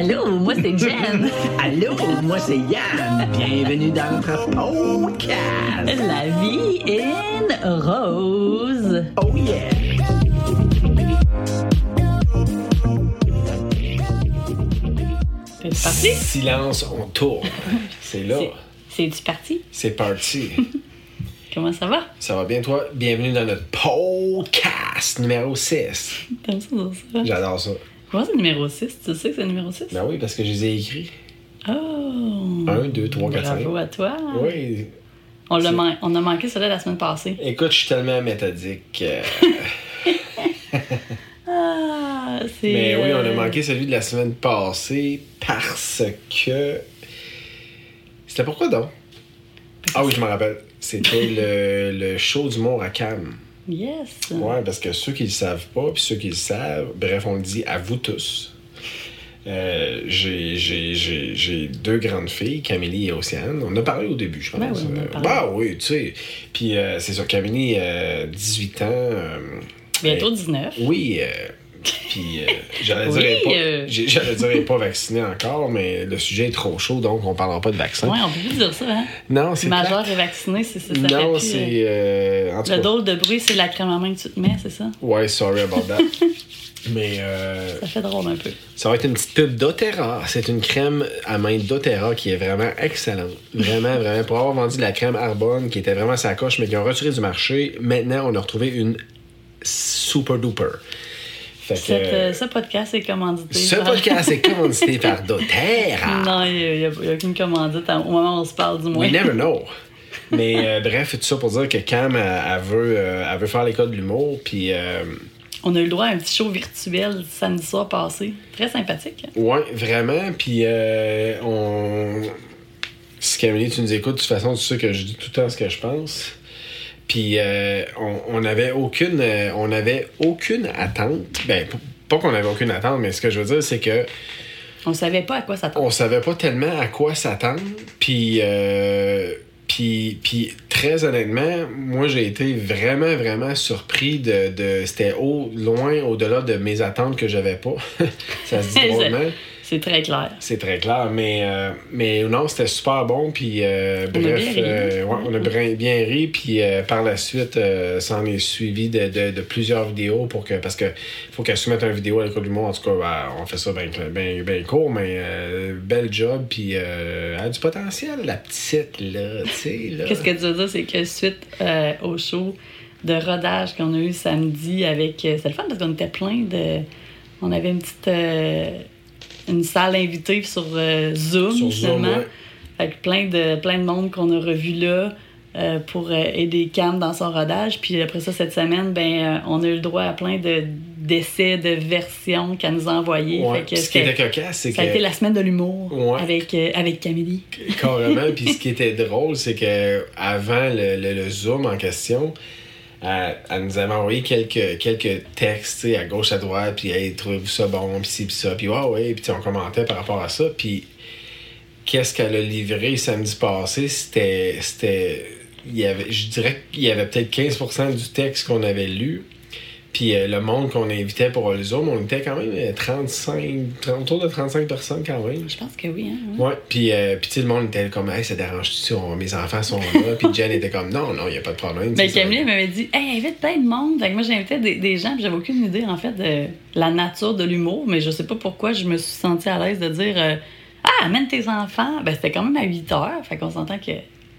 Allô, moi c'est Jen. Allô, moi c'est Yann. Bienvenue dans notre podcast. La vie in rose. Oh yeah. Parti? Silence, on tourne. C'est là. C'est- C'est-tu parti? C'est parti. Comment ça va? Ça va bien, toi? Bienvenue dans notre podcast numéro 6. T'aimes ça dire ça? J'adore ça. Comment c'est numéro 6? Tu sais que c'est numéro 6? Ben oui, parce que je les ai écrits. Oh! 1, 2, 3, 4, 5. Bravo à toi. Oui. On, l'a C'est- man- on a manqué cela la semaine passée. Écoute, je suis tellement méthodique. euh, Ah, c'est. Mais oui, on a euh, manqué celui de la semaine passée parce que. C'était pourquoi donc? Ah oui, je me rappelle. C'était le, le show d'humour à Cannes. Yes! Ouais, parce que ceux qui le savent pas, puis ceux qui le savent, bref, on le dit à vous tous. Euh, j'ai- J'ai j'ai- j'ai deux grandes filles, Camille et Océane. On a parlé au début, je pense. Ben oui, a Euh, bah oui, tu sais. Puis euh, c'est sur Camille, euh, 18 ans. Bientôt euh, 19. oui, puis euh, j'allais Oui, dire, pas, euh. j'ai- j'allais dire elle est pas vaccinée encore, mais le sujet est trop chaud, donc on parlera pas de vaccin. Ouais, on peut plus dire ça, hein? Non, c'est Majeur et vacciné, c'est ça. Non, c'est... euh, euh, en tout Le cas, drôle de bruit, c'est la crème à main que tu te mets, c'est ça? ouais, sorry about that. mais... euh, Ça fait drôle un peu. Ça va être une petite pub d'Otera. C'est une crème à main d'Otera qui est vraiment excellente. Vraiment, vraiment. Pour avoir vendu de la crème Arbonne qui était vraiment sa coche, mais qui ont retiré du marché, maintenant, on a retrouvé une super duper. Fait que, Cette, euh, ce podcast est commandité. ce par- podcast est commandité par d'Otera. Non, il n'y a, aucune commandite au moment où on se parle, du moins. We never know. Mais euh, bref, tout ça pour dire que Cam, elle, elle veut, euh, elle veut faire l'école de l'humour, puis... euh, On a eu le droit à un petit show virtuel samedi soir passé. Très sympathique. hein? Ouais, vraiment. Puis, on. Si Camille, tu nous écoutes, de toute façon, tu sais que je dis tout le temps ce que je pense. Puis, euh, on on n'avait aucune, euh, on avait aucune attente. Ben, pas qu'on avait aucune attente, mais ce que je veux dire, c'est que On savait pas à quoi s'attendre. on savait pas tellement à quoi s'attendre. Puis, euh, puis, puis, très honnêtement, moi, j'ai été vraiment, vraiment surpris de. de C'était au, loin au-delà de mes attentes que j'avais pas. Ça se dit drôlement. C'est très clair. C'est très clair, mais, euh, mais non, c'était super bon. Puis, euh, On a bref, bien ri. euh, ouais, on a bien, ri. Puis, euh, par la suite, euh, ça en est suivi de, de, de plusieurs vidéos pour que, parce que faut qu'elle soumette une vidéo à l'école du monde. En tout cas, ben, on fait ça bien ben, ben court, mais euh, bel job. Puis, euh, elle a du potentiel, la petite, là. Qu'est-ce que tu veux dire, c'est que suite au show de rodage qu'on a eu samedi avec. C'était le fun parce qu'on était plein de. On avait une petite. Une salle invitée sur euh, Zoom, Sur Zoom, finalement. ouais. Avec plein de, plein de monde qu'on a revu là. euh, pour euh, aider Cam dans son rodage. Puis après ça, cette semaine, ben, on a eu le droit à plein de, d'essais, de versions qu'elle nous a envoyées. Ouais, Fait que puis ce qui était cocasse, c'est ça a été que la semaine de l'humour Ouais. avec, euh, avec Camille. carrément. Puis ce qui était drôle, c'est que avant le, le- le Zoom en question, elle, elle nous avait envoyé quelques, quelques textes à gauche, à droite, puis hey, trouvez-vous ça bon, puis ci, puis ça, puis ouais, ouais, puis on commentait par rapport à ça, puis qu'est-ce qu'elle a livré samedi passé, c'était. c'était je dirais qu'il y avait peut-être 15% du texte qu'on avait lu. Puis euh, le monde qu'on invitait pour le Zoom, on était quand même euh, 35, 30, autour de 35 personnes quand même. Je pense que oui. Hein, ouais. Ouais, puis, euh, puis tu sais, le monde était comme, hey, ça dérange-tu si mes enfants sont là? puis Jen était comme, non, non, il n'y a pas de problème. Ben, Camille m'avait dit Hey, invite plein de monde. Fait que moi, j'invitais des, des gens, puis j'avais aucune idée, en fait, de la nature de l'humour, mais je sais pas pourquoi je me suis sentie à l'aise de dire euh, Ah, amène tes enfants. Ben, c'était quand même à 8 heures. Fait qu'on s'entend que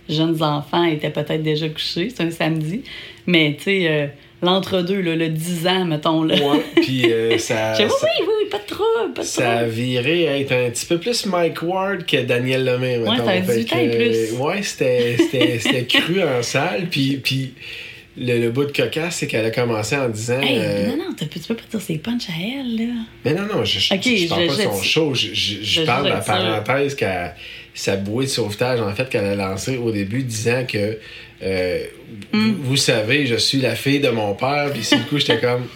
jeunes enfants étaient peut-être déjà couchés. C'est un samedi. Mais, tu sais, euh, l'entre-deux, le 10 ans, mettons, là. Ouais, puis euh, ça, oui, oui, pas de trouble, pas de ça a viré à être un petit peu plus Mike Ward que Daniel Lemay, mettons. t'avais Fait 18 ans et que, plus. Ouais, c'était, cru en salle, puis, puis le, le bout de cocasse, c'est qu'elle a commencé en disant... Hey, euh, non, non, tu peux pas dire ses punch à elle, là. Mais non, non, je, je, je parle je- pas de son show. Je, parle de la parenthèse qu'elle sa bouée de sauvetage, en fait, qu'elle a lancée au début, disant que euh, vous, vous savez, je suis la fille de mon père. Puis, le coup, j'étais comme,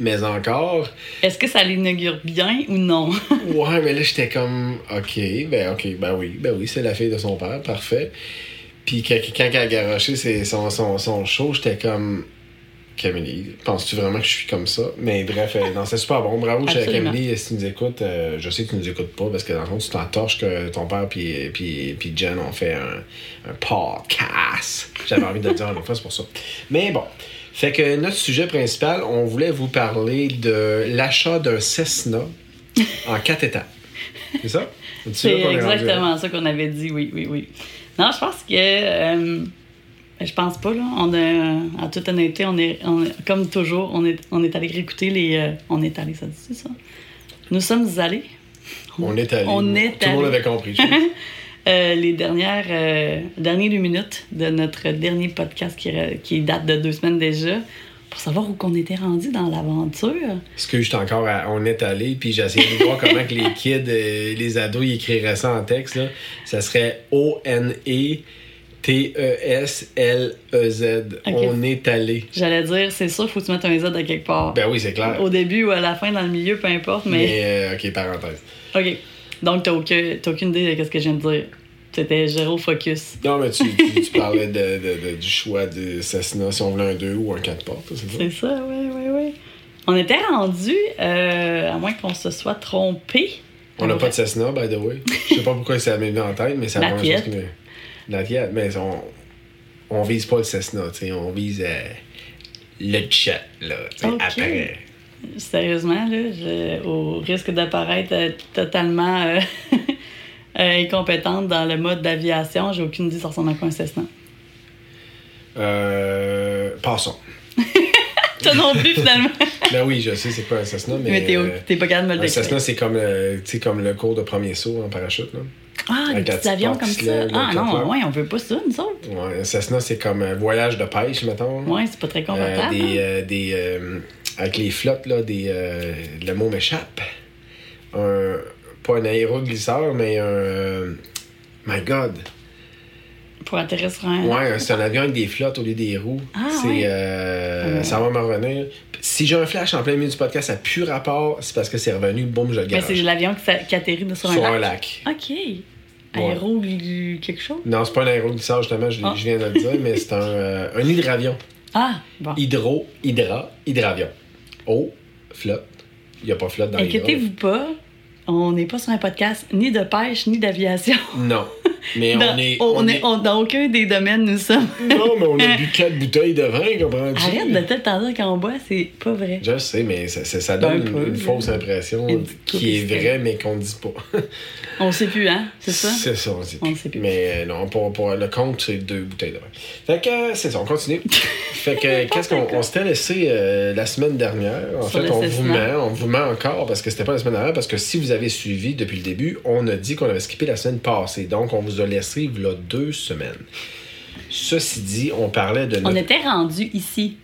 mais encore? Est-ce que ça l'inaugure bien ou non? Ouais, mais là, j'étais comme, OK, ben, OK, ben oui, ben oui, c'est la fille de son père, parfait. Puis, quand, quand elle a garoché son, son, son show, j'étais comme, Camille. Penses-tu vraiment que je suis comme ça? Mais bref, euh, non, c'est super bon. Bravo. Camille, si tu nous écoutes. euh, je sais que tu nous écoutes pas parce que dans le fond, tu t'en torches que ton père puis, puis, puis Jen ont fait un, un podcast. J'avais envie de le dire une fois, c'est pour ça. Mais bon. Fait que notre sujet principal, on voulait vous parler de l'achat d'un Cessna en quatre étapes. C'est ça? C'est hein? exactement ça qu'on avait dit, oui, oui, oui. Non, je pense que. euh, je pense pas, là. On a, en toute honnêteté, on est, on est- comme toujours, on est, on est allé réécouter les. euh, on est allé, ça dit ça? Nous sommes allés. On est allé. On est Tout le monde avait compris. Euh, les dernières, euh, dernières minutes de notre dernier podcast qui, date de deux semaines déjà pour savoir où qu'on était rendu dans l'aventure. Parce que j'étais encore à- on est allé, puis j'ai essayé de voir comment que les kids, euh, les ados, ils écriraient ça en texte. Là. Ça serait O-N-E. T-E-S-L-E-Z. On est allé. J'allais dire, c'est sûr, faut que tu mettes un Z à quelque part. Ben oui, c'est clair. Au début ou à la fin, dans le milieu, peu importe, mais. Mais, euh, ok, parenthèse. OK. Donc, t'as aucun, t'as aucune idée de ce que je viens de dire. C'était zéro focus. Non, mais tu, tu, tu parlais de, de- de- du choix de Cessna, si on voulait un 2 ou un 4 portes, c'est ça? C'est ça, oui, oui, oui. On était rendu, euh, à moins qu'on se soit trompé. On n'a pas de Cessna, by the way. Je sais pas pourquoi ça m'est venu en tête, mais c'est la La La Fiat, mais on, on vise pas le Cessna, tu sais, on vise euh, le chat, là, après. Sérieusement, là, je- au risque d'apparaître euh, totalement euh, incompétente dans le mode d'aviation, j'ai aucune idée ça ressemble à quoi un Cessna. Euh, passons. Toi non plus, finalement. Ben oui, je sais c'est quoi un Cessna, mais. Mais t'es, pas capable de me le un Cessna, c'est comme, comme le cours de premier saut en parachute. Là. Ah, des petits avions comme ça. Ah non, ouais, on veut pas ça, nous autres. Ouais, Cessna, c'est comme un voyage de pêche, mettons. Ouais, c'est pas très Euh, confortable. des, hein. euh, des, euh, avec les flottes, là, des, euh, le mot m'échappe. Un, pas un aéroglisseur, mais un. euh, my God. Pour atterrir sur un. Ouais, c'est un avion avec des flottes au lieu des roues. Ah, c'est, ouais. euh, Ouais. Ça va me revenir. Si j'ai un flash en plein milieu du podcast, ça n'a plus rapport, c'est parce que c'est revenu, boum, je le Mais garage. c'est l'avion qui, atterrit sur un Sur lac. un lac? OK. Aéro du- quelque chose? Non, c'est pas un aéroglisseur, justement, je, Ah. je viens de le dire, mais c'est un, euh, un hydravion. Ah, bon. Hydro, hydra, hydravion. Eau, flotte. Il n'y a pas flotte dans. Inquiétez-vous pas, on n'est pas sur un podcast ni de pêche ni d'aviation. Non. Mais Dans- on est. on on est- on- dans aucun des domaines, nous sommes. Non, mais on a bu quatre bouteilles de vin, comprends-tu? Arrête de temps dire qu'on boit, c'est pas vrai. Je sais, mais ça, ça- ça donne Un une, fausse impression Une qui est vraie, mais qu'on ne dit pas. On sait plus, hein? C'est ça? C'est ça, on sait On plus. sait plus. Mais euh, non, pour, pour le compte, c'est deux bouteilles de vin. Fait que euh, c'est ça, on continue. fait que qu'est-ce qu'on on s'était laissé euh, la semaine dernière? En Sur fait, on vous ment, on vous ment encore parce que c'était pas la semaine dernière, parce que si vous avez suivi depuis le début, on a dit qu'on avait skippé la semaine passée. Donc, on vous a laissé là, deux semaines. Ceci dit, on parlait de On notre... était rendu ici.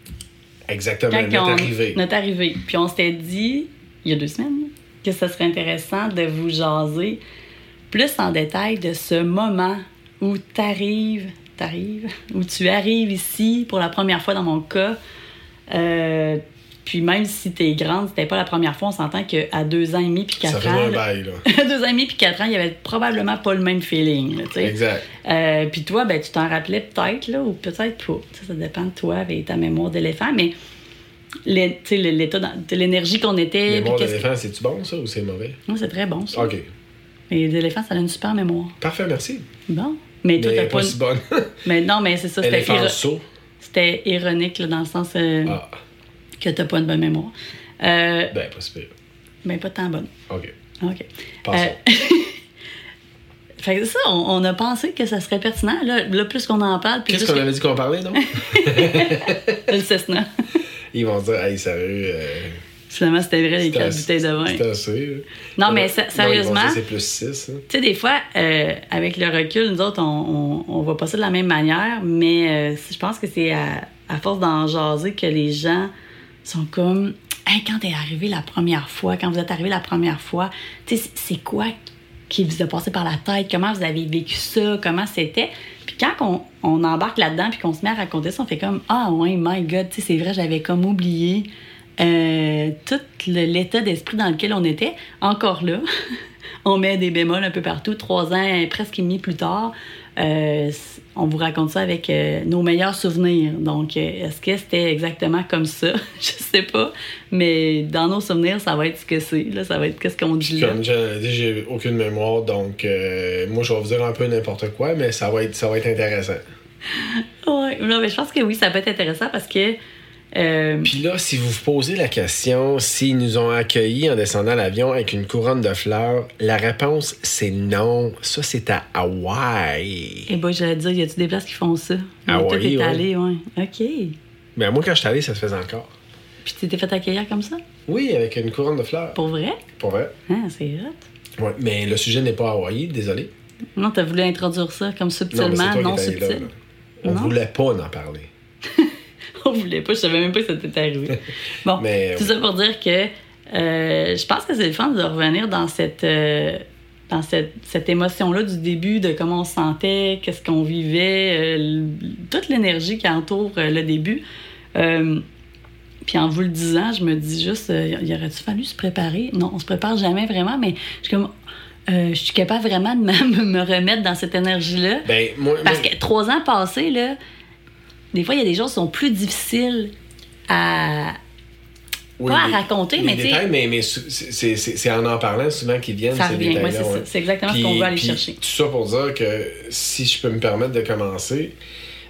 Exactement, Quand notre on- arrivée. Notre arrivée. Puis on s'était dit, il y a deux semaines, que ce serait intéressant de vous jaser plus en détail de ce moment où t'arrives, t'arrives, où tu arrives ici pour la première fois dans mon cas. Euh, puis même si t'es grande, c'était pas la première fois, on s'entend qu'à deux ans et demi puis Ça quatre faisait ans, un bail, là. à deux ans et demi puis quatre ans, il y avait probablement pas le même feeling. là, tu sais. Exact. Euh, puis toi, ben, tu t'en rappelais peut-être, là, ou peut-être pas. Ça, ça dépend de toi avec ta mémoire d'éléphant, mais l'é- tu sais, l'état, l'énergie qu'on était. Mémoire d'éléphant, c'est-tu bon, ça, ou c'est mauvais? que- Moi, c'est très bon, ça. OK. Mais les éléphants, ça a une super mémoire. Parfait, merci. Bon. Mais toi, t'as pas pas. si bonne. Mais non, mais c'est ça, c'était ironique, là, dans le sens euh, Ah, que t'as pas une bonne mémoire. Euh, ben, pas si pire. mais pas tant bonne. OK. OK. Euh, fait que ça, on, on a pensé que ça serait pertinent. Là, là plus qu'on en parle, plus Qu'est-ce qu'on avait dit qu'on parlait, non? que- le Cessna. Ils vont se dire, hey, sérieux. euh, Finalement, c'était vrai, les quatre bouteilles de vin. C'est assez. là. Non, mais sérieusement, tu c'est plus 6. sais, des fois, euh, avec le recul, nous autres, on, on, on voit pas ça de la même manière, mais euh, je pense que c'est à, à force d'en jaser que les gens sont comme, hey, quand t'es arrivé la première fois, quand vous êtes arrivé la première fois, c'est- quoi qui vous a passé par la tête? Comment vous avez vécu ça? Comment c'était? Puis quand on, on embarque là-dedans puis qu'on se met à raconter ça, on fait comme, ah ouais, my God, c'est vrai, j'avais comme oublié euh, tout l'état d'esprit dans lequel on était. Encore là, on met des bémols un peu partout. Trois ans, presque et demi plus tard, euh, on vous raconte ça avec euh, nos meilleurs souvenirs. Donc, euh, est-ce que c'était exactement comme ça? Je sais pas. Mais dans nos souvenirs, ça va être ce que c'est. Là, ça va être qu'est-ce qu'on dit là. Comme j'ai dit, j'ai aucune mémoire, donc euh, moi je vais vous dire un peu n'importe quoi, mais ça va être, ça va être intéressant. Non, mais je pense que oui, ça peut être intéressant parce que. Euh, Puis là, si vous vous posez la question s'ils nous ont accueillis en descendant l'avion avec une couronne de fleurs, la réponse c'est non. Ça, c'est à Hawaï. eh ben, j'allais dire, y a-tu des places qui font ça? Mais Ah toi, oui, allé, ouais. OK. Ben, moi, quand je suis allé, ça se faisait encore. Puis tu t'es fait accueillir comme ça? Oui, avec une couronne de fleurs. Pour vrai? Pour vrai. Hein, c'est hot. Ouais, mais le sujet n'est pas Hawaï, désolé. Non, t'as voulu introduire ça comme Non, mais subtilement, toi non, qui là, subtil. là. On Non? voulait pas en parler. On voulait pas, je savais même pas que ça t'était arrivé. Bon, Mais, tout ça pour dire que euh, je pense que c'est le fun de revenir dans cette, euh, dans cette, cette émotion-là du début, de comment on se sentait, qu'est-ce qu'on vivait, euh, toute l'énergie qui entoure le début. Puis en vous le disant, je me dis juste, il aurait-tu fallu se préparer? Non, on se prépare jamais vraiment, mais je suis comme, euh, je suis capable vraiment de me, me remettre dans cette énergie-là. Ben, moi, Parce moi- que trois ans passés, là, des fois, il y a des choses qui sont plus difficiles à. Oui, Pas à les- raconter, les mais tu sais- mais, mais c'est- en en parlant souvent qu'ils viennent, Ça ces revient, ouais, c'est ça. ouais. C'est exactement ce qu'on veut aller puis chercher. Tout ça pour dire que si je peux me permettre de commencer,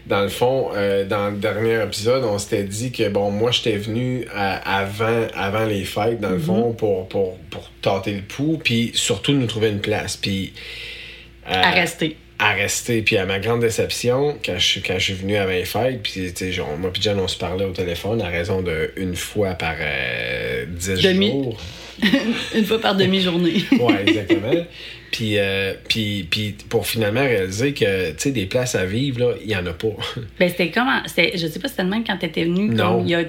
dans le fond, euh, dans le dernier épisode, on s'était dit que, bon, moi, j'étais venu à- avant, avant les fêtes, dans le Mm-hmm. fond, pour, pour, pour tâter le pouls, puis surtout nous trouver une place. Puis. euh, À rester. À rester. Puis à ma grande déception, quand je, suis- quand je suis venu avant les fêtes, puis tu genre, moi puis John, on se parlait au téléphone à raison de une fois par euh, 10 Demi. jours. Une fois par demi-journée. Ouais, exactement. puis, euh, puis, puis pour finalement réaliser que, tu sais, des places à vivre, il y en a pas. ben, c'était comment. Je sais pas si c'était le même quand t'étais venu, Non. comme il y a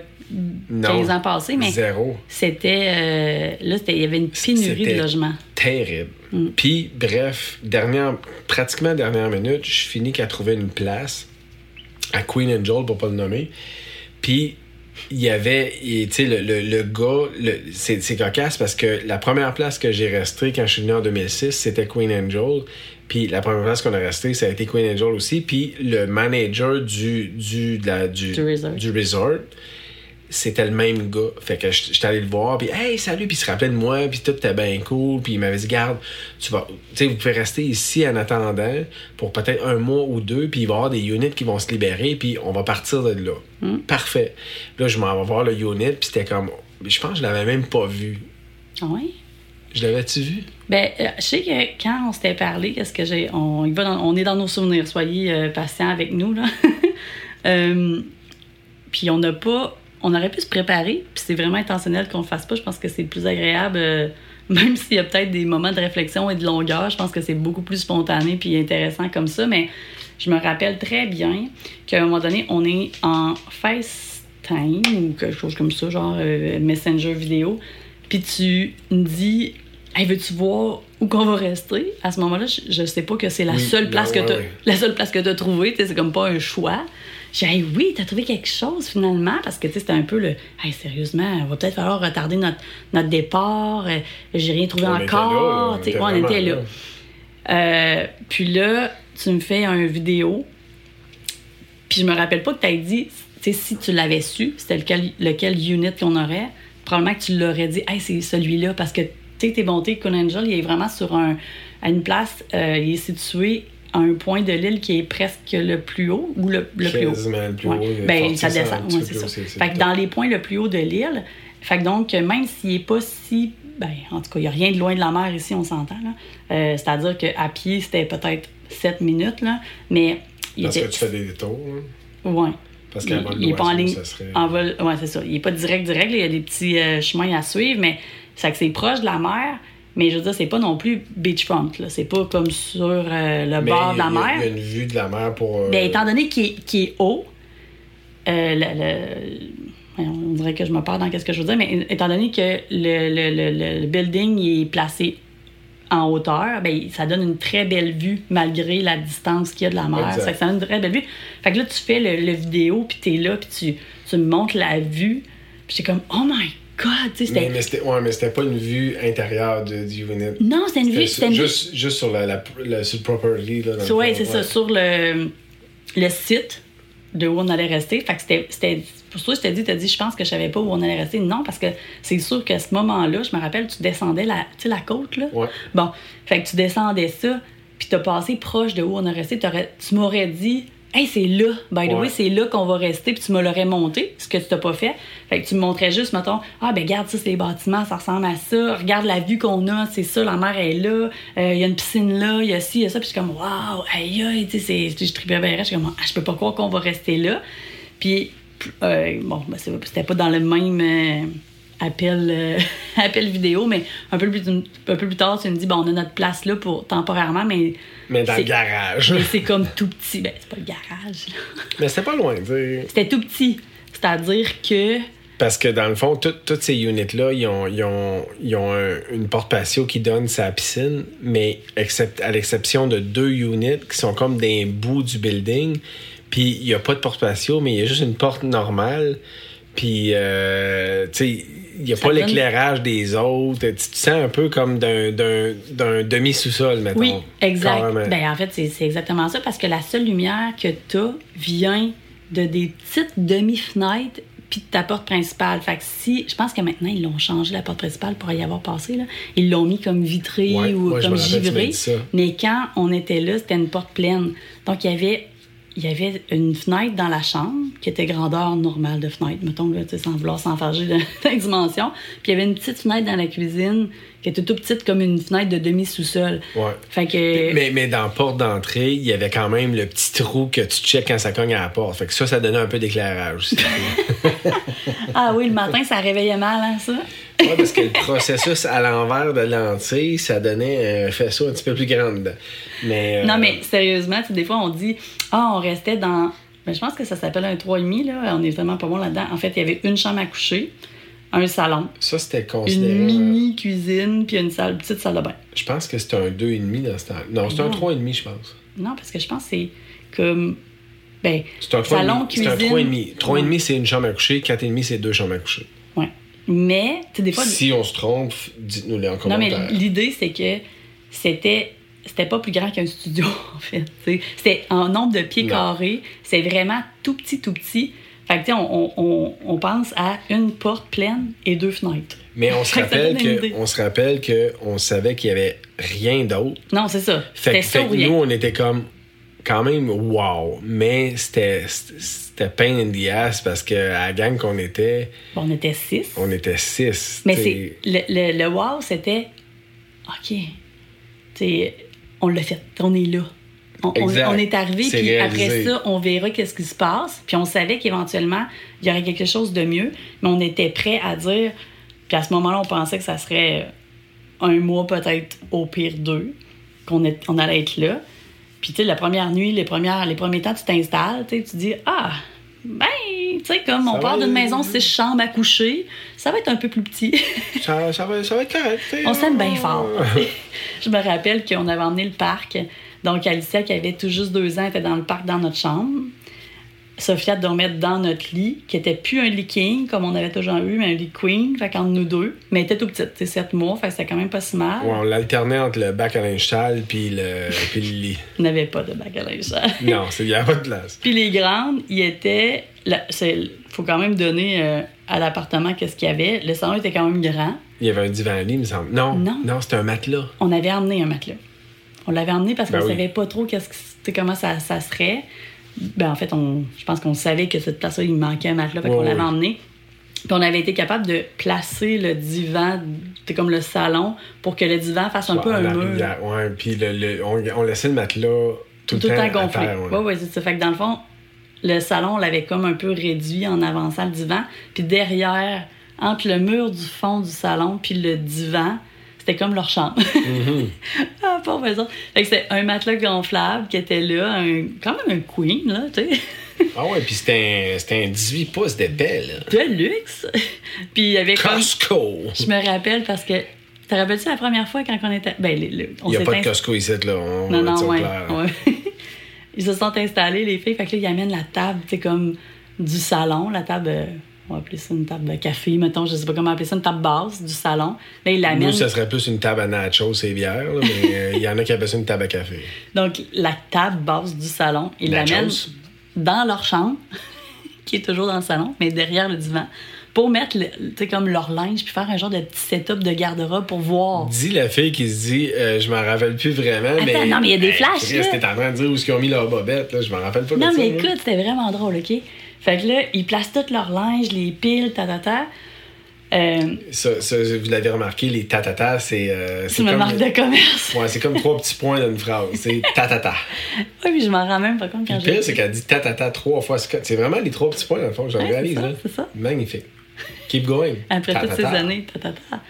Non. 15 ans passés, mais Zéro. c'était. euh, là, il y avait une pénurie de logements. Terrible. Mm. Puis, bref, dernière, pratiquement dernière minute, je finis qu'à trouver une place à Queen and Joel, pour pas le nommer. Puis, il y avait, tu sais, le, le, le gars, le- c'est c'est cocasse parce que la première place que j'ai restée quand je suis venu en 2006, c'était Queen and Joel. Puis la première place qu'on a resté, ça a été Queen and Joel aussi. Puis le manager du, du, de la- du, Du resort. du resort, c'était le même gars. Fait que je- j'étais allé le voir, puis hey, salut, puis il se rappelait de moi, puis tout était bien cool, puis il m'avait dit, garde, tu vas, tu sais, vous pouvez rester ici en attendant pour peut-être un mois ou deux, puis il va y avoir des units qui vont se libérer, puis on va partir de là. Parfait. Là, je m'en vais voir le unit, puis c'était comme, je pense que je l'avais même pas vu. Ah oui? Je l'avais-tu vu? Ben, euh, je sais que quand on s'était parlé, qu'est-ce que j'ai. On, dans- on est dans nos souvenirs, soyez euh, patients avec nous, là. Euh, puis on n'a pas. On aurait pu se préparer, puis c'est vraiment intentionnel qu'on le fasse pas. Je pense que c'est plus agréable, euh, même s'il y a peut-être des moments de réflexion et de longueur. Je pense que c'est beaucoup plus spontané puis intéressant comme ça. Mais je me rappelle très bien qu'à un moment donné, on est en FaceTime ou quelque chose comme ça, genre euh, Messenger vidéo. Puis tu me dis, hey, veux-tu voir où qu'on va rester? À ce moment-là, je, je sais pas que c'est la Oui, seule place non, que ouais, t'as, ouais. la seule place que trouvée. tu sais, C'est comme pas un choix. J'ai dit, hey, oui, t'as trouvé quelque chose finalement, parce que tu sais, c'était un peu le, hey, sérieusement, il va peut-être falloir retarder notre, notre départ. euh, J'ai rien trouvé On était encore. là, là, on Tu sais, était on était là. là. Euh, puis là, tu me fais un vidéo. Puis je me rappelle pas que tu as dit, tu sais, si tu l'avais su, c'était lequel, lequel unit qu'on aurait, probablement que tu l'aurais dit, hey, c'est celui-là, parce que tu sais, t'es monté, Con Angel, il est vraiment sur un, à une place, euh, il est situé à un point de l'île qui est presque le plus haut, ou le, le plus haut. Le plus Ouais. Ben, ça descend, ouais, c'est ça. haut, Fait que dans les points le plus haut de l'île, fait que donc, même s'il n'est pas si. Ben, en tout cas, il n'y a rien de loin de la mer ici, on s'entend. Euh, C'est-à-dire qu'à pied, c'était peut-être 7 minutes, là, mais il Parce était. que tu fais des détours. hein? Ouais. Parce qu'un vol il, est pas en ligne. ça serait- En vol, ouais, c'est ça. Il n'est pas direct, direct. là. Il y a des petits euh, chemins à suivre, mais c'est que c'est proche de la mer. Mais je veux dire, c'est pas non plus beachfront. là. C'est pas comme sur euh, le Mais bord de la mer. Il y a une vue de la mer pour. euh, Ben, étant donné qu'il est, qu'il est haut, euh, le, le- on dirait que je me perds dans qu'est-ce que je veux dire, mais étant donné que le, le, le, le building il est placé en hauteur, ben, ça donne une très belle vue malgré la distance qu'il y a de la mer. Ça, ça donne une très belle vue. Fait que là, tu fais le, le vidéo, puis t'es là, puis tu, tu me montres la vue. Puis j'étais comme, oh my God, tu sais, Mais, c'était. mais c'était ouais, mais c'était pas une vue intérieure de, du unit. Non, c'était une vue. Vue. juste, juste sur, la, la, la- sur le property. Là, Ouais, c'est ça, sur le, le site de où on allait rester. Fait que c'était. c'était- Pour ça, je t'ai dit, t'as dit, je pense que je savais pas où on allait rester. Non, parce que c'est sûr qu'à ce moment-là, je me rappelle, tu descendais la, tu sais, la côte, là. Ouais. Bon, fait que tu descendais ça, puis t'as passé proche de où on a resté. T'aurais- Tu m'aurais dit, hey, c'est là, by the Ouais. way, c'est là qu'on va rester, puis tu me l'aurais monté, ce que tu t'as pas fait. Fait que tu me montrais juste, mettons, ah, ben, regarde, ça, c'est les bâtiments, ça ressemble à ça. Regarde la vue qu'on a, c'est ça, la mer est là, Euh, il y a une piscine là, il y a ci, il y a ça. Puis je suis comme, waouh, aïe, aïe, tu sais, je tripais bien, je suis comme, ah, je peux pas croire qu'on va rester là. Puis, euh, bon, ben, c'est- c'était pas dans le même. euh, appel, euh, appel vidéo, mais un peu, plus, un peu plus tard, tu me dis, bon, on a notre place là pour temporairement, mais. Mais dans c'est- le garage. Mais c'est comme tout petit. Ben, c'est pas le garage. là. Mais c'était pas loin, sais. C'était tout petit. C'est-à-dire que. Parce que dans le fond, tout- toutes ces units-là, ils ont, ils ont, ils ont un- une porte patio qui donne sa piscine, mais except, à l'exception de deux units qui sont comme des bouts du building. Puis il n'y a pas de porte patio, mais il y a juste une porte normale. Puis, euh, tu sais, il n'y a Ça pas donne- l'éclairage des autres. Tu te sens un peu comme d'un, d'un, d'un demi-sous-sol, mettons. Oui, exact. Ben, en fait, c'est c'est exactement ça parce que la seule lumière que tu as vient de des petites demi-fenêtres puis de ta porte principale. Fait que si, je pense que maintenant, ils l'ont changé, la porte principale, pour y avoir passé. Là. Ils l'ont mis comme vitrée Ouais, ou ouais, comme givrée. Mais quand on était là, c'était une porte pleine. Donc, il y avait. Il y avait une fenêtre dans la chambre qui était grandeur normale de fenêtre, mettons, là, tu sais, sans vouloir s'enfarger de la dimension. Puis il y avait une petite fenêtre dans la cuisine qui était toute petite comme une fenêtre de demi-sous-sol. Ouais. Fait que. Mais, mais dans la porte d'entrée, il y avait quand même le petit trou que tu checkes quand ça cogne à la porte. Fait que ça, ça donnait un peu d'éclairage aussi. Ah oui, le matin, ça réveillait mal, hein, ça? Ouais, parce que le processus à l'envers de lentille, ça donnait un faisceau un petit peu plus grand dedans. Mais, euh, Non, mais sérieusement, des fois, on dit, ah, on restait dans. Ben, je pense que ça s'appelle un 3,5, là. On est vraiment pas bon là-dedans. En fait, il y avait une chambre à coucher, un salon, Ça, c'était une considéré. mini cuisine, puis une salle, petite salle de bain. Je pense que c'était un 2,5 dans ce temps. Non, c'était un Non. 3,5, je pense. Non, parce que je pense que c'est comme. Ben, C'est un 3,5. salon, C'est un cuisine. 3,5. 3,5, c'est une chambre à coucher. 4,5, c'est deux chambres à coucher. Mais, tu des fois. Si on se trompe, dites-nous-les en Non, mais l'idée, c'est que c'était. C'était pas plus grand qu'un studio, en fait. C'était en nombre de pieds Non. carrés. C'est vraiment tout petit, tout petit. Fait que, tu sais, on, on- on- pense à une porte pleine et deux fenêtres. Mais on se rappelle que, on se rappelle que on savait qu'il y avait rien d'autre. Non, c'est ça. Fait, que- fait que nous, on était comme quand même wow. Mais c'était pain in the ass parce que à la gang qu'on était, on était six. on était six. Mais t'sais. c'est le, le, le wow, c'était OK. Tu sais, on l'a fait. On est là. On, on- Exact. on est arrivé, puis après ça, on verra qu'est-ce qui se passe. Puis on savait qu'éventuellement, il y aurait quelque chose de mieux, mais on était prêt à dire. Puis à ce moment-là, on pensait que ça serait un mois, peut-être au pire deux, qu'on on allait être là. Puis tu sais, la première nuit, les, premières, les premiers temps, tu t'installes, tu dis Ah, ben, tu sais, comme Ça on part d'une maison six chambres à coucher, ça va être un peu plus petit. ça, ça va, ça va être correct. On s'aime bien fort. je me rappelle qu'on avait emmené le parc. Donc, Alicia, qui avait tout juste deux ans, était dans le parc dans notre chambre. Sophia dormait dans notre lit, qui était plus un lit king, comme on avait toujours eu, mais un lit queen, fait qu'entre nous deux. Mais elle était tout petite, tu sais, 7 mois, fait que c'était quand même pas si mal. Ouais, on l'alternait entre le bac à linge sale puis le, puis le lit. On n'avait pas de bac à linge sale. Non, c'est- il n'y a pas de place. Puis les grandes, il était. Il faut quand même donner euh, à l'appartement qu'est-ce qu'il y avait. Le salon était quand même grand. Il y avait un divan lit, il me semble. Non, Non. non, c'était un matelas. on avait emmené un matelas. On l'avait emmené parce qu'on Ben oui. savait pas trop qu'est-ce que, comment ça, ça serait. Ben, en fait, on, je pense qu'on savait que cette place-là, il manquait un matelas, fait qu'on l'avait emmené. Puis on avait été capable de placer le divan, c'est comme le salon, pour que le divan fasse un peu un mur. Ouais, puis le, le- on, on laissait le matelas tout, le temps gonflé. ouais, c'est ça. Fait que dans le fond, le salon, on l'avait comme un peu réduit en avançant le divan. Puis derrière, entre le mur du fond du salon puis le divan, c'était comme leur chambre. ah, pauvre maison. Fait que c'était un matelas gonflable qui était là, un, quand même un queen, là, tu sais. Ah ouais, puis c'était un, c'était un 18 pouces d'épais, là. De luxe. puis il y avait comme. Costco! Je me rappelle parce que. Te rappelles-tu la première fois quand on était. Ben, le- le- on Il n'y a pas de Costco ici, là. On Non, non, ouais. clair. ouais. Ils se sont installés, les filles. Fait que là, ils amènent la table, tu sais, comme du salon, la table, euh, on va appeler ça une table de café, mettons, je sais pas comment appeler ça, une table basse du salon. Là, ils l'amènent. Nous, ça serait plus une table à nachos et bière, là, mais euh, il y en a qui appellent ça une table à café. Donc, la table basse du salon, ils Nachos. l'amènent dans leur chambre, qui est toujours dans le salon, mais derrière le divan, pour mettre, le- tu sais, comme leur linge, puis faire un genre de petit setup de garde-robe pour voir. Dis la fille qui se dit, euh, je m'en rappelle plus vraiment, Attends, mais. non, mais il y a des Hey, flashs, t'es en train de dire où qu'ils ont mis leur bobette, là, je m'en rappelle pas Non, mais écoute, c'était vraiment drôle, OK? Fait que là, ils placent tout leur linge, les piles, ta, ta, ta. Euh, Ça, ça, vous l'avez remarqué, les tatata, c'est. euh, c'est ma marque de commerce. Ouais, c'est comme trois petits points dans une phrase. C'est tatata. Oui, puis je m'en rends même pas compte quand le pire, c'est qu'elle dit tatata trois fois. C'est vraiment les trois petits points, dans le fond, que j'en Ouais, réalise. c'est ça, là. c'est ça. Magnifique. Keep going. Après toutes ces Tatata. années, ta, ta, ta.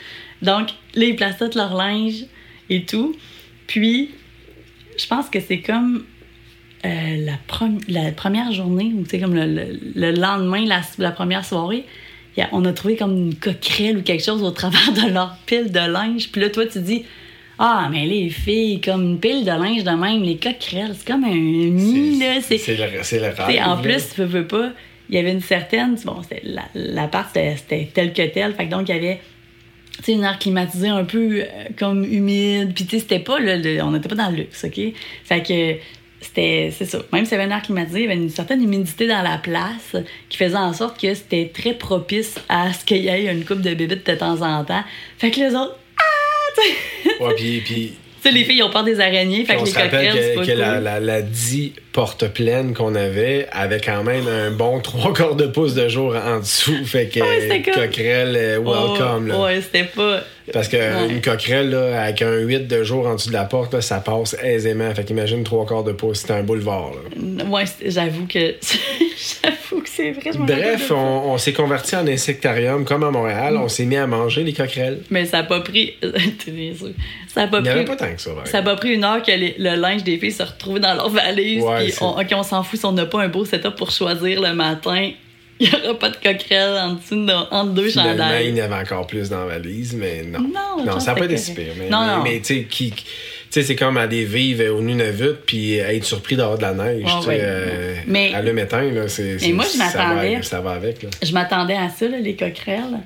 Donc, là, ils placent tout leur linge et tout. Puis, je pense que c'est comme euh, la, la première journée, ou tu sais, comme le, le- le lendemain, la, la première soirée, a- on a trouvé comme une coquerelle ou quelque chose au travers de leur pile de linge. Puis là, toi, tu dis, ah, mais les filles, comme une pile de linge de même, les coquerelles, c'est comme un nid, là. C'est, le, le rêve, en plus, tu veux, veux pas, il y avait une certaine. Bon, la, la part, c'était tel que tel. Fait que donc, il y avait sais, une air climatisé un peu euh, comme humide. Puis, tu sais, c'était pas, là, le- on n'était pas dans le luxe, OK? Fait que c'était, c'est ça. Même s'il y avait un air climatisé, il y avait une certaine humidité dans la place qui faisait en sorte que c'était très propice à ce qu'il y ait une coupe de bébites de temps en temps. Fait que les autres, ah! Tu sais, Ouais, puis, puis tu sais, les filles, ils ont peur des araignées. Fait que on les se rappelle que, que la, cool. la, la 10 porte pleine qu'on avait avait quand même un bon trois quarts de pouce de jour en dessous. Fait que Ouais, c'était comme- coquerelle, euh, welcome. Oh, là. Ouais, c'était pas. Parce qu'une Ouais. coquerelle, là, avec un 8 de jour en dessous de la porte, là, ça passe aisément. Fait qu'imagine trois quarts de pouce, c'est un boulevard. là. Ouais, c'est- j'avoue que. j'avoue que c'est vrai. je Bref, on, on s'est converti en insectarium comme à Montréal. On s'est mis à manger les coquerelles. Mais ça a pas pris. Ça a pas Il pris. avait pas tant que ça. Ça a pas pris une heure que les- le linge des filles se retrouve dans leur valise. Ouais, puis on, ok, on s'en fout si on n'a pas un beau setup pour choisir le matin. Il n'y aura pas de coquerelle en dessous de, entre deux Finalement, il y en avait encore plus dans la valise, mais non. Non, ça n'a pas été c'était si pire. Mais, Non, mais, non. mais, tu sais, qui- tu sais, c'est comme aller vivre au Nunavut puis être surpris d'avoir de la neige. Ah, euh, Mais- à le matin, là, c'est. c'est- moi, je m'attendais- Ça va avec, là. Je m'attendais à ça, là, les coquerelles.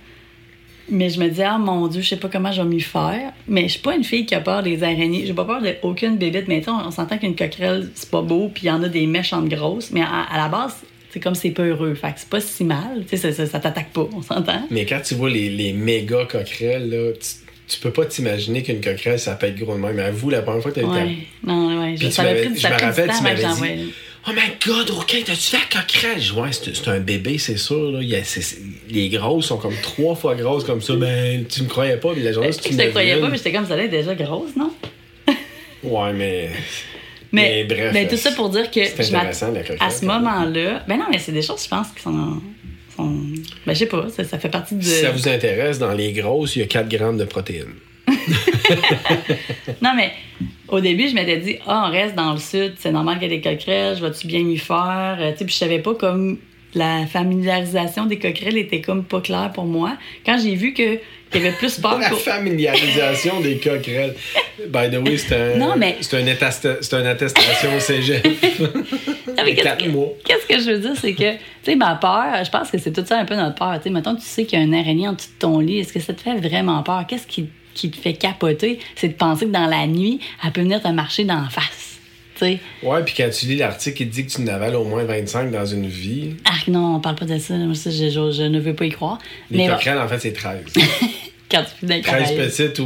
Mais je me disais, ah mon Dieu, je sais pas comment je vais m'y faire. Mais je suis pas une fille qui a peur des araignées. J'ai pas peur d'aucune bébête. Mais tu on, on s'entend qu'une coquerelle, c'est pas beau, puis il y en a des méchantes grosses. Mais à, à la base, c'est comme c'est pas heureux. Fait que c'est pas si mal. Tu sais, ça, ça, ça t'attaque pas, on s'entend. Mais quand tu vois les, les méga coquerelles, là, tu, tu peux pas t'imaginer qu'une coquerelle, ça peut être gros de même. Mais avoue, la première fois que t'as Ouais. été Non, ouais. Je, tu ça m'a m'avais- je me rappelle, tu m'avais dit, Oh my god, OK, t'as-tu fait la coquerelle? Je ouais, c'est un bébé, c'est sûr. Là. Il y a- les grosses sont comme trois fois grosses comme ça. Ben, tu me croyais pas, mais la journée, Je si tu te croyais pas, mais j'étais comme ça allait être déjà grosse, non? Ouais, mais. Mais, Mais bref, mais tout ça pour dire que c'est je intéressant, la à ce moment-là, ben non, mais c'est des choses, je pense, qui sont. sont ben, je sais pas, ça, ça fait partie de. Si ça vous intéresse, dans les grosses, il y a 4 grammes de protéines. Non, mais au début, je m'étais dit, ah, on reste dans le sud, c'est normal qu'il y ait des coquerelles, je vais-tu bien m'y faire? Euh, tu sais, puis je savais pas comme la familiarisation des coquerelles était comme pas claire pour moi. Quand j'ai vu que qu'il y avait plus peur La familiarisation des coquerelles. By the way, c'est un, Non, mais- c'est un, une attestation au cégep. Qu'est-ce Quatre mois. Qu'est-ce que je veux dire, c'est que, tu sais, ma peur, je pense que c'est tout ça un peu notre peur. Tu sais, mettons, tu sais qu'il y a une araignée en dessous de ton lit, est-ce que ça te fait vraiment peur? Qu'est-ce qui, qui te fait capoter? C'est de penser que dans la nuit, elle peut venir te marcher d'en face. Tu Ouais, puis quand tu lis l'article, il te dit que tu n'avales au moins 25 dans une vie. ah non, on parle pas de ça. Moi, ça, je, je- je ne veux pas y croire. Les Mais coquerelles, en fait, c'est 13. quand tu finis dans les 13 Caraïbes. petites ou,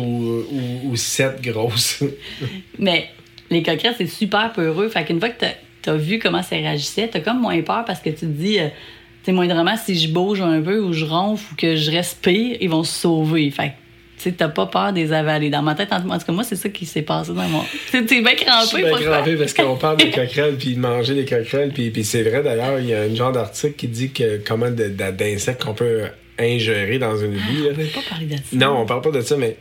ou, ou 7 grosses. Mais les coquerelles, c'est super peureux. Fait qu'une fois que t'as as vu comment ça réagissait, t'as comme moins peur parce que tu te dis, euh, tu sais, moindrement, si je bouge un peu ou je ronfle ou que je respire, ils vont se sauver. Fait que, tu sais, t'as pas peur des avaler. Dans ma tête, en tout cas, moi, c'est ça qui s'est passé dans mon. T'es bien Je crampé suis bien crampé parce qu'on parle des coquerelles puis de manger des coquerelles. Puis, puis c'est vrai d'ailleurs, il y a un genre d'article qui dit que comment d'insectes qu'on peut ingérer dans une vie. là. On veut pas parler de ça. Non, on parle pas de ça, mais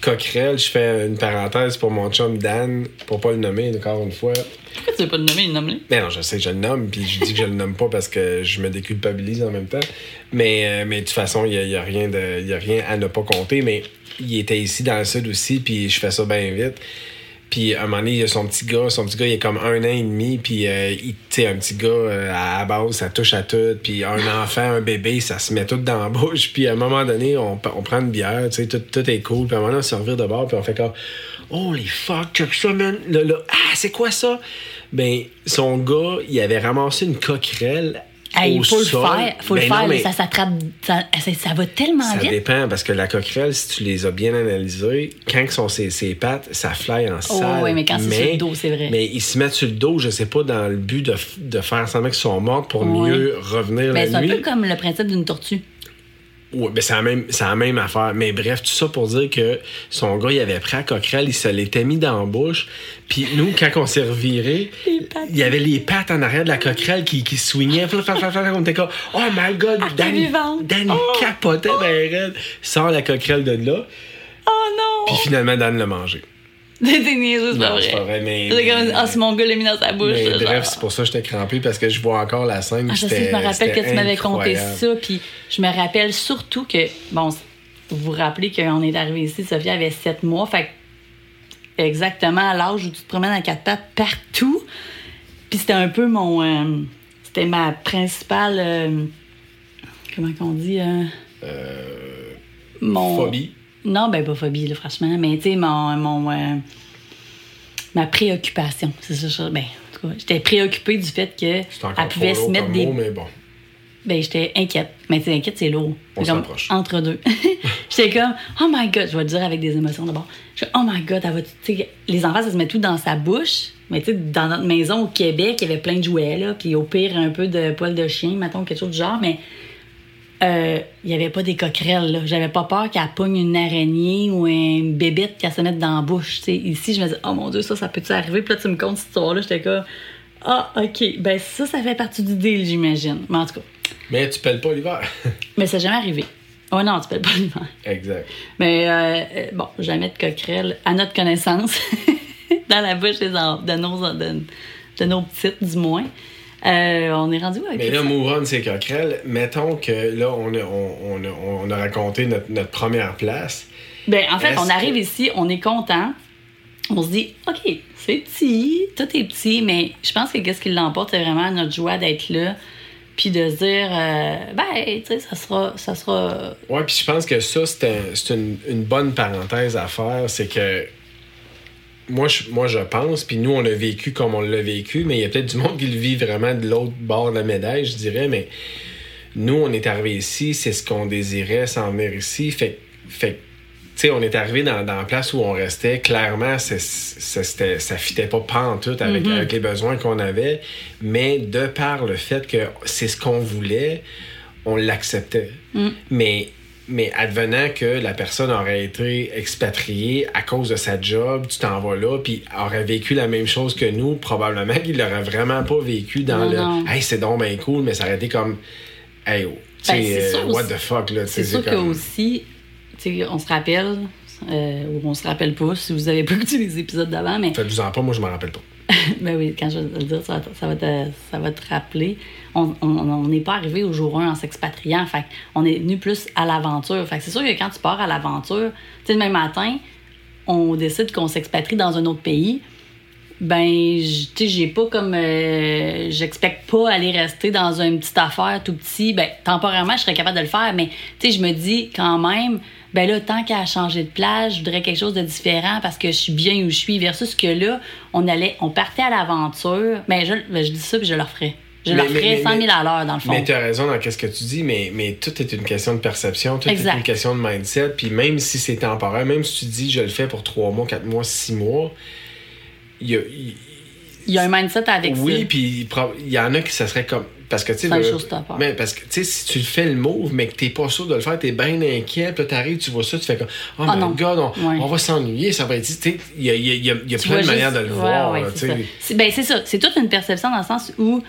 coquerelle, je fais une parenthèse pour mon chum Dan, pour pas le nommer encore une fois. Pourquoi tu veux pas le nommer, nomme-le? Mais non, je sais que je le nomme, puis je dis que je le nomme pas parce que je me déculpabilise en même temps. Mais, euh, mais de toute façon, il n'y a, rien de- il y a rien à ne pas compter. Mais il était ici dans le sud aussi, puis je fais ça bien vite. Puis à un moment donné, il y a son petit gars. Son petit gars, il est comme un an et demi. Puis, euh, il- tu sais, un petit gars, euh, à la base, ça touche à tout. Puis un enfant, un bébé, ça se met tout dans la bouche. Puis à un moment donné, on, on prend une bière, tu sais, tout, tout est cool. Puis à un moment donné, on se revire de bord. Puis on fait comme, holy fuck, check ça, man. Là, là, ah, c'est quoi ça? Ben, son gars, il avait ramassé une coquerelle. Hey, au il faut le faire, faut le Ben non, faire, mais- ça s'attrape, ça, ça, ça va tellement ça vite. dépend parce que la coquerelle, si tu les as bien analysées, quand ils sont ses, ses pattes, ça fly en salle. ouais, mais quand c'est sur le dos, c'est vrai. Mais ils se mettent sur le dos, je sais pas, dans le but de, de faire semblant qu'ils sont morts pour mieux revenir Ben, c'est la un nuit. peu comme le principe d'une tortue. Ouais, ben c'est la, même- c'est la même affaire. Mais bref, tout ça pour dire que son gars, il avait pris la coquerelle, il se l'était mis dans la bouche. Puis nous, quand on s'est reviré, il y avait les pattes en arrière de la coquerelle qui, qui swingaient. On était comme, oh my god, t'es Danny, vivante. Danny Oh. capotait ben raide. Sort la coquerelle de là. Oh non! Puis finalement, Dan l'a mangé. C'est pas Non, vrai. c'est pas vrai, mais- C'est comme, ah, c'est mon gars l'a mis dans sa bouche. Mais genre. bref, c'est pour ça que j'étais crampé parce que je vois encore la scène. Ah, je sais, je me rappelle que tu m'avais conté ça, puis je me rappelle surtout que, bon, vous vous rappelez qu'on est arrivé ici, Sophia avait 7 mois, fait que exactement à l'âge où tu te promènes à quatre pattes partout. Puis c'était un peu mon. euh, c'était ma principale. euh, comment qu'on dit euh, Mon. Phobie. Non, ben pas phobie, là, franchement, mais tu sais, mon. mon euh, ma préoccupation. C'est ça, ben, en tout cas, j'étais préoccupée du fait que elle pouvait se mettre des. mot, mais bon. Ben, j'étais inquiète. Mais tu inquiète, c'est lourd. On comme. Entre deux. j'étais comme, oh my god, je vais le dire avec des émotions d'abord. Je oh my god, elle va. Tu sais, les enfants, ça se met tout dans sa bouche. Mais tu sais, dans notre maison au Québec, il y avait plein de jouets, là. Puis au pire, un peu de poils de chien, mettons, quelque chose du genre. Mais euh, il n'y avait pas des coquerelles. J'avais pas peur qu'elle pogne une araignée ou une bébête qu'elle se mette dans la bouche. Ici, je me disais, oh mon Dieu, ça, ça peut-tu arriver? Puis là, tu me comptes cette histoire-là. J'étais comme, ah, OK. Ben, ça, ça fait partie du deal, j'imagine. Mais en tout cas. Mais tu pèles pas l'hiver. Mais ça n'est jamais arrivé. Oh non, tu peux pas l'hiver. exact. Mais euh, euh, bon, jamais de coquerelle, à notre connaissance, dans la bouche des de, nos, de, de nos petites, du moins. Euh, on est rendu où avec Mais là, move on, c'est coquerelle. Mettons que là, on a, on, on a, on a raconté notre, notre première place. Ben, en fait, on arrive que- ici, on est content. On se dit, OK, c'est petit, tout est petit, mais je pense que qu'est-ce qui l'emporte, c'est vraiment notre joie d'être là. Puis de se dire, euh, ben, tu sais, ça sera, ça sera Ouais, puis je pense que ça, c'est un- c'est une, une bonne parenthèse à faire. C'est que moi je, moi, je pense, puis nous, on l'a vécu comme on l'a vécu, mais il y a peut-être du monde qui le vit vraiment de l'autre bord de la médaille, je dirais, mais nous, on est arrivé ici, c'est ce qu'on désirait s'en venir ici. Fait, fait que, tu sais, on est arrivé dans, dans la place où on restait. Clairement, c'est- c'est- c'était- ça fitait pas pantoute avec, avec les besoins qu'on avait, mais de par le fait que c'est ce qu'on voulait, on l'acceptait. Mais, mais advenant que la personne aurait été expatriée à cause de sa job, tu t'en vas là, puis aurait vécu la même chose que nous, probablement qu'il l'aurait vraiment pas vécu dans Non, le non. Hey, c'est donc bien cool, mais ça aurait été comme Hey, oh, tu Ben, euh, what aussi- the fuck, là. C'est sûr que comme- aussi, tu sais, on se rappelle, euh, ou on se rappelle pas si vous avez pas écouté les épisodes d'avant, mais Faites-vous en pas, moi je m'en rappelle pas. ben oui, quand je vais le dire, ça va, te- ça va, te, rappeler. On n'est pas arrivé au jour 1 en s'expatriant. Fait on est venu plus à l'aventure. Fait c'est sûr que quand tu pars à l'aventure, tu sais, le même matin, on décide qu'on s'expatrie dans un autre pays. Ben, tu sais, j'ai pas comme. euh, J'expecte pas aller rester dans une petite affaire tout petit. Ben, temporairement, je serais capable de le faire, mais tu sais, je me dis quand même, ben là, tant qu'à changer de plage, je voudrais quelque chose de différent parce que je suis bien où je suis, versus que là, on allait, on partait à l'aventure. Ben, je, ben, je dis ça, puis je le referais. Je Mais- le referais mais- 100 000 mais- à l'heure, dans le fond. Mais tu as raison dans ce que tu dis, mais, mais tout est une question de perception, tout Exact. est une question de mindset. Puis même si c'est temporaire, même si tu dis je le fais pour trois mois, quatre mois, six mois, il y a. il- Il y a un mindset avec oui, ça. puis pro- il y en a qui ça serait comme. Parce que tu sais. Mais parce que tu sais, si tu le fais le move, mais que t'es pas sûr de le faire, t'es bien inquiet, puis t'arrives, tu vois ça, tu fais comme Oh Ah my non. god, on, Ouais. on va s'ennuyer, ça va être. Il y a, il y a- il y a- il y a Tu plein de manières de le Ouais, voir. ouais, c'est Ben, c'est ça. C'est toute une perception dans le sens où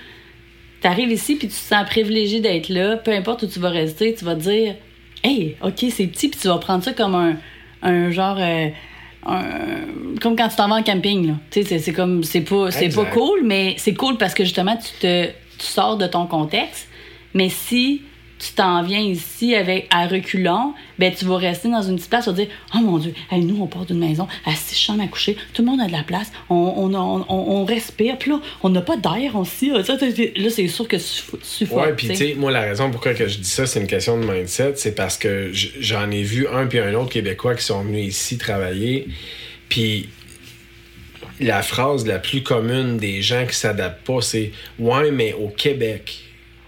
tu arrives ici puis tu te sens privilégié d'être là. Peu importe où tu vas rester, tu vas te dire Hey, OK, c'est petit, puis tu vas prendre ça comme un, un genre. euh, un- comme quand tu t'en vas en camping. là. Tu sais, c'est- comme. C'est pas, c'est pas cool, mais c'est cool parce que justement, tu, te, tu sors de ton contexte. Mais si tu t'en viens ici avec à reculons, ben tu vas rester dans une petite place, tu vas dire Oh mon Dieu, hey, nous, on part d'une maison à six chambres à coucher, tout le monde a de la place, on, on, on, on respire, puis là, on n'a pas d'air aussi. Là, c'est sûr que tu suffoques. Ouais, puis tu sais, moi, la raison pourquoi que je dis ça, c'est une question de mindset, c'est parce que j'en ai vu un puis un autre Québécois qui sont venus ici travailler, puis la phrase la plus commune des gens qui s'adaptent pas, c'est Ouais, mais au Québec.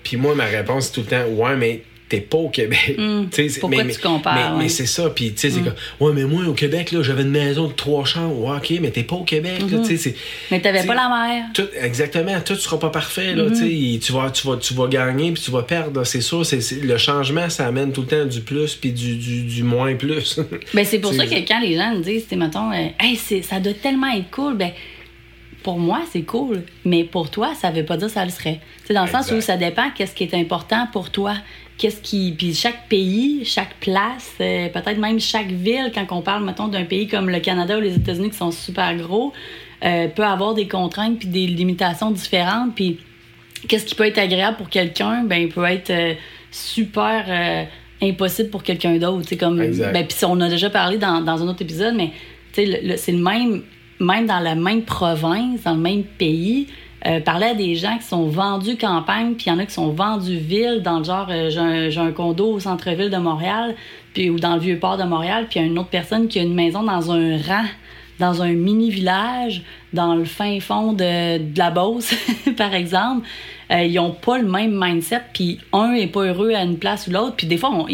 Puis moi, ma réponse, tout le temps Ouais, mais t'es pas au Québec. Mm. Pourquoi mais, tu compares? Mais, c'est ça. Puis, tu sais, c'est mm. comme, ouais, mais moi, au Québec, là, j'avais une maison de trois chambres. Ouais, OK, mais t'es pas au Québec. Mm-hmm. tu sais, mais t'avais pas la mer. Tout, exactement. Tout sera pas parfait. Là, tu, vas, tu, vas, tu vas gagner puis tu vas perdre. C'est sûr. C'est, le changement, ça amène tout le temps du plus puis du, du, du, moins plus. ben, c'est pour ça que quand les gens me disent, mettons, euh, hey, ça doit tellement être cool, ben, pour moi, c'est cool, mais pour toi, ça veut pas dire que ça le serait. C'est dans le sens où ça dépend qu'est-ce qui est important pour toi. Qu'est-ce qui puis chaque pays, chaque place, euh, peut-être même chaque ville quand on parle mettons d'un pays comme le Canada ou les États-Unis qui sont super gros, euh, peut avoir des contraintes puis des limitations différentes. Puis qu'est-ce qui peut être agréable pour quelqu'un, ben peut être euh, super impossible pour quelqu'un d'autre, c'est comme ben puis on a déjà parlé dans, dans un autre épisode mais c'est le même même dans la même province, dans le même pays, euh, parler à des gens qui sont vendus campagne, puis il y en a qui sont vendus ville, dans le genre, euh, j'ai un, condo au centre-ville de Montréal, puis ou dans le vieux port de Montréal, puis il y a une autre personne qui a une maison dans un rang, dans un mini-village, dans le fin fond de, de la Beauce, par exemple. Euh, ils n'ont pas le même mindset, puis un est pas heureux à une place ou l'autre. Puis des fois, on,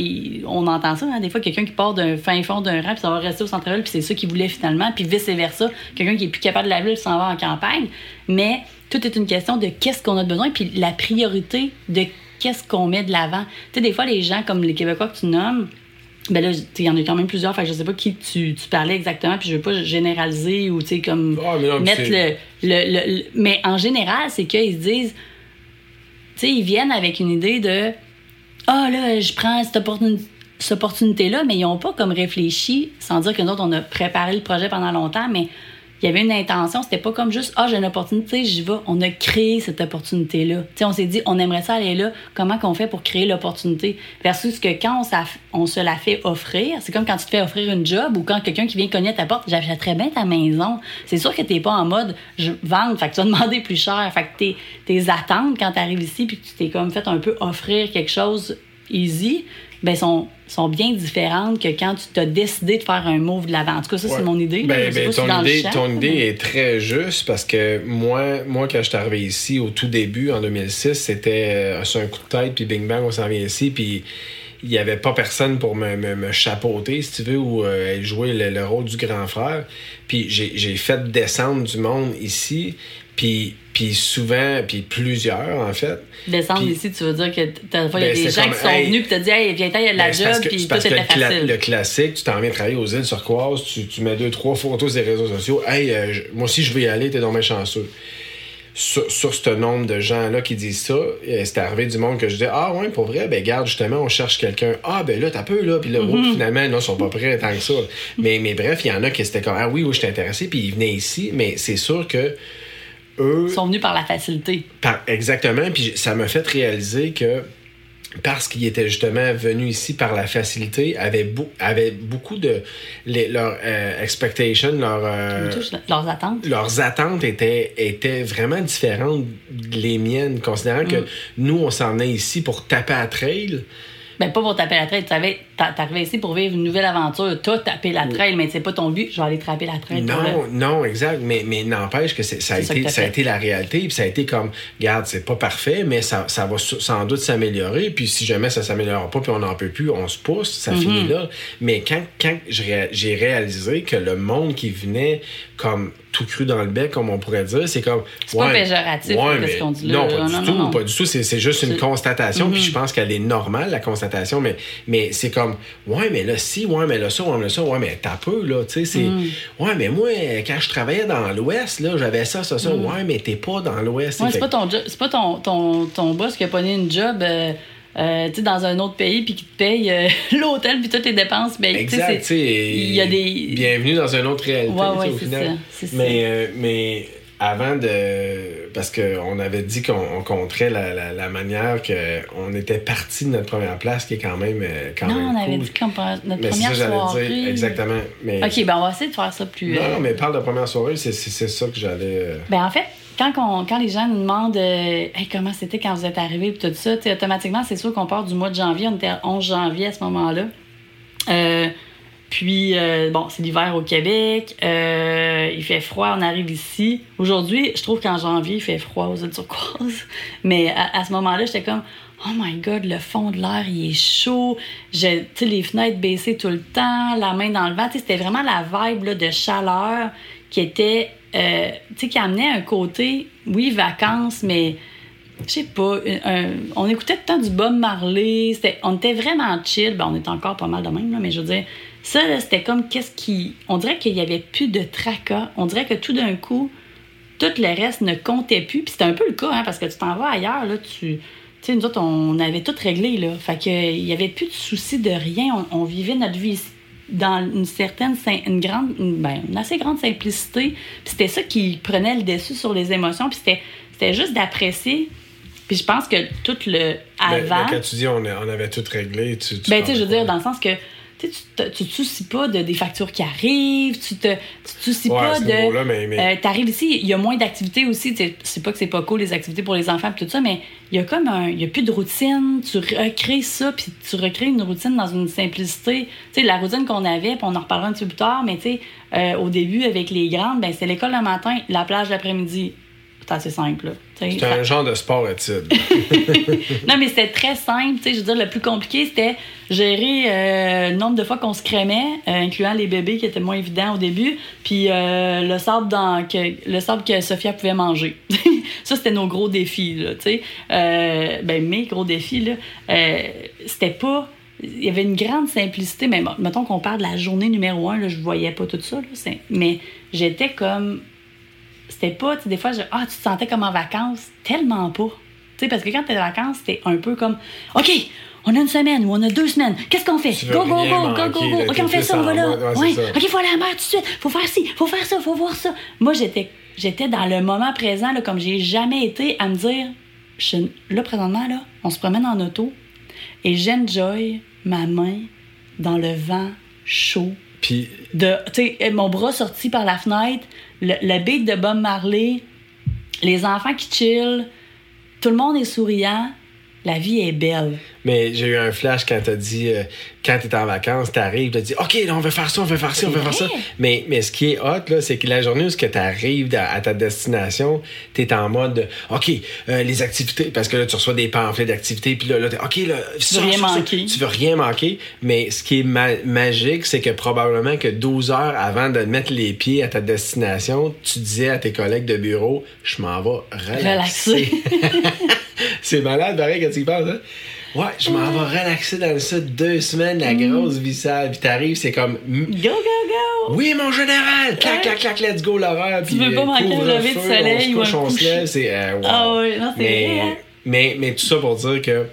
on entend ça, hein, des fois, quelqu'un qui part d'un fin fond d'un rang, puis ça va rester au centre-ville, puis c'est ça qu'il voulait finalement, puis vice-versa. Quelqu'un qui est plus capable de la ville s'en va en campagne. Mais tout est une question de qu'est-ce qu'on a besoin, puis la priorité de qu'est-ce qu'on met de l'avant. Tu sais, des fois, les gens comme les Québécois que tu nommes, ben là, il y en a quand même plusieurs, fait que je sais pas qui tu, tu parlais exactement, puis je veux pas généraliser ou, tu sais, comme ah, mettre le, le, Mais en général, c'est qu'ils se disent, tu sais, ils viennent avec une idée de Ah oh, là, je prends cette, opportunité-là, mais ils n'ont pas comme réfléchi, sans dire que nous autres, on a préparé le projet pendant longtemps, mais il y avait une intention, c'était pas comme juste ah j'ai une opportunité, j'y vais. On a créé cette opportunité là. Tu on s'est dit on aimerait ça aller là, comment qu'on fait pour créer l'opportunité versus que quand on, on, se la fait offrir, c'est comme quand tu te fais offrir une job ou quand quelqu'un qui vient cogner à ta porte, j'achèterais bien ta maison. C'est sûr que t'es pas en mode je vendre, fait que tu vas demander plus cher, fait que tes, tes attentes quand tu arrives ici puis que tu t'es comme fait un peu offrir quelque chose easy, ben sont, sont bien différentes que quand tu t'as décidé de faire un move de l'avant. En tout cas, ça, c'est mon idée. Ben, ben, ton, idée ton idée est très juste parce que moi, moi, quand je suis arrivé ici au tout début, en 2006, c'était euh, un coup de tête, puis bing bang, on s'en vient ici, puis il n'y avait pas personne pour me, me, chapeauter, si tu veux, ou euh, jouer le, rôle du grand frère. Puis j'ai fait descendre du monde ici. Puis, puis souvent, puis plusieurs, en fait. Descendre ici, tu veux dire que il y a des gens qui sont venus puis t'as dit, hey, viens, il y a de la ben, job, puis tout était le facile. le classique, tu t'en viens travailler aux îles Turquoise, tu, tu mets deux, trois photos sur les réseaux sociaux. Hey, euh, moi aussi, je vais y aller, t'es dans mes chanceux. Sur, sur ce nombre de gens-là qui disent ça, c'est arrivé du monde que je dis Ah, ouais, pour vrai, ben, garde, justement, on cherche quelqu'un. Ah, ben là, t'as peu, là. Puis là, mm-hmm. finalement, non, ils sont pas prêts tant que ça. mais, mais bref, il y en a qui étaient comme Ah, oui, oui, je suis intéressé, puis ils venaient ici. Mais c'est sûr que eux. sont venus par la facilité. exactement. Puis ça m'a fait réaliser que parce qu'ils étaient justement venus ici par la facilité, avaient, avaient beaucoup de. leurs euh, expectations, leur, euh, leurs attentes. Leurs attentes étaient, étaient vraiment différentes des miennes, considérant que mm. nous, on s'en est ici pour taper à trail. Ben, pas pour taper la trail. Tu savais, t'arrivais ici pour vivre une nouvelle aventure. T'as tapé la trail, mais c'est pas ton but. Je vais aller trapper la trail. Non, non, exact. Mais, mais n'empêche que ça a, été, ça a été la réalité. Puis ça a été comme, regarde, c'est pas parfait, mais ça, ça va sans doute s'améliorer. Puis si jamais ça s'améliore pas, puis on n'en peut plus, on se pousse, ça mm-hmm. finit là. Mais quand, quand j'ai réalisé que le monde qui venait comme tout cru dans le bec, comme on pourrait dire. C'est comme. C'est pas péjoratif, ce qu'on dit là. Non, pas du tout. Pas du tout. C'est juste une constatation. Puis je mm-hmm. pense qu'elle est normale, la constatation. Mais, mais c'est comme, ouais, mais là, si, ouais, mais là, ça, ouais, mais là, ça, ouais, mais t'as peu, là. Tu sais, c'est. Mm. Ouais, mais moi, quand je travaillais dans l'Ouest, là, j'avais ça, ça, ça. Mm. Ouais, mais t'es pas dans l'Ouest. Ouais, c'est pas, ton, pas ton, ton, ton boss qui a pogné une job. Euh, euh, tu dans un autre pays puis qui te paye euh, l'hôtel puis toutes tes dépenses. Ben, exact. Il y a des... Bienvenue dans une autre réalité au final. mais, euh, mais avant de. Parce qu'on avait dit qu'on on compterait la, la, la manière qu'on était parti de notre première place, qui est quand même, euh, quand non, même on avait cool. dit qu'on notre Mais ça première j'allais soirée. dire. Exactement. Mais, Ok, ben on va essayer de faire ça plus. Non, euh, non, mais parle de première soirée, c'est ça que j'allais. Ben en fait, quand, on- quand les gens nous demandent euh, Hey, comment c'était quand vous êtes arrivés et tout ça, automatiquement, c'est sûr qu'on part du mois de janvier. On était à 11 janvier à ce moment-là. Euh, puis, euh, bon, c'est l'hiver au Québec. Il fait froid, on arrive ici. Aujourd'hui, je trouve qu'en janvier, il fait froid aux îles turquoises. Mais à, ce moment-là, j'étais comme Oh my God, le fond de l'air, il est chaud. Tu les fenêtres baissées tout le temps, la main dans le vent. C'était vraiment la vibe de chaleur qui était, euh, tu sais, qui amenait un côté, oui, vacances, mais je sais pas, on écoutait tout le temps du Bob Marley, on était vraiment chill, ben, on était encore pas mal de même, là, mais je veux dire, ça, c'était comme qu'est-ce qui. On dirait qu'il y avait plus de tracas, on dirait que tout d'un coup, tout le reste ne comptait plus, puis c'était un peu le cas, hein, parce que tu t'en vas ailleurs, là, tu. Tu sais, nous autres, on avait tout réglé, là. Fait que, il y avait plus de soucis de rien. On, on vivait notre vie ici dans une certaine, une grande, une, ben, une assez grande simplicité. Puis c'était ça qui prenait le dessus sur les émotions. Puis c'était, c'était juste d'apprécier. Puis je pense que tout le avant. mais quand tu dis on, a- on avait tout réglé, tu. tu Ben, tu sais, je veux dire, dans le sens que tu tu te, soucies pas de, des factures qui arrivent, tu te, tu te soucies Ouais, pas de. mais- mais- tu arrives ici, il y a moins d'activités aussi. C'est pas que c'est pas cool les activités pour les enfants et tout ça, mais il y a comme un. Il y a plus de routine. Tu recrées ça, puis tu recrées une routine dans une simplicité. Tu sais, la routine qu'on avait, puis on en reparlera un petit peu plus tard, mais tu sais, euh, au début, avec les grandes, ben, c'est l'école le matin, la plage l'après-midi. C'est assez simple, là. Ça- un genre de sport-étude. non, mais c'était très simple. Je veux dire, le plus compliqué, c'était gérer euh, le nombre de fois qu'on se crémait, euh, incluant les bébés qui étaient moins évidents au début, puis euh, le, sable dans, que, le sable que Sophia pouvait manger. ça, c'était nos gros défis, là, tu sais. Euh, ben, mes gros défis, là, c'était pas... Il y avait une grande simplicité, mais mettons qu'on parle de la journée numéro un, là, je voyais pas tout ça, là, mais j'étais comme c'était pas, des fois, je, ah, tu te sentais comme en vacances. Tellement pas. Sais, parce que quand t'es en vacances, t'es un peu comme, OK, on a une semaine ou on a deux semaines. Qu'est-ce qu'on fait? Go, go, go, go, go, go. OK, on fait ça, on va là. ouais. OK, faut aller à la mer tout de suite. Faut faire ci, faut faire ça, faut voir ça. Moi, j'étais, j'étais dans le moment présent, là, comme j'ai jamais été, à me dire, je- là, présentement, là, on se promène en auto et j'enjoy ma main dans le vent chaud Puis de mon bras sorti par la fenêtre le, le beat de Bob Marley les enfants qui chillent tout le monde est souriant la vie est belle Mais j'ai eu un flash quand t'as dit, euh, quand t'es en vacances, t'arrives, t'as dit, OK, là, on veut faire ça, on veut faire ça, on veut faire ça. Mais, mais ce qui est hot, là, c'est que la journée où ce que t'arrives à, à ta destination, t'es en mode, de, OK, euh, les activités, parce que là, tu reçois des pamphlets d'activités, puis là, là t'es, OK, là, ça, veux rien manquer. Tu veux rien manquer. Mais ce qui est ma- magique, c'est que probablement que 12 heures avant de mettre les pieds à ta destination, tu disais à tes collègues de bureau, je m'en vais relaxer. c'est malade, pareil, quand tu y penses, hein? Ouais, je m'en vais relaxer dans ça deux semaines, la Mm. grosse vie sale. Puis t'arrives, c'est comme, mm, go go go oui, mon général! Clac, Ouais. clac, clac, let's go, l'horreur. Tu veux pas manquer le lever du soleil ou on se couche, on se coucher? lève, c'est, euh. Ah non, c'est vrai, hein? mais, mais tout ça pour dire que,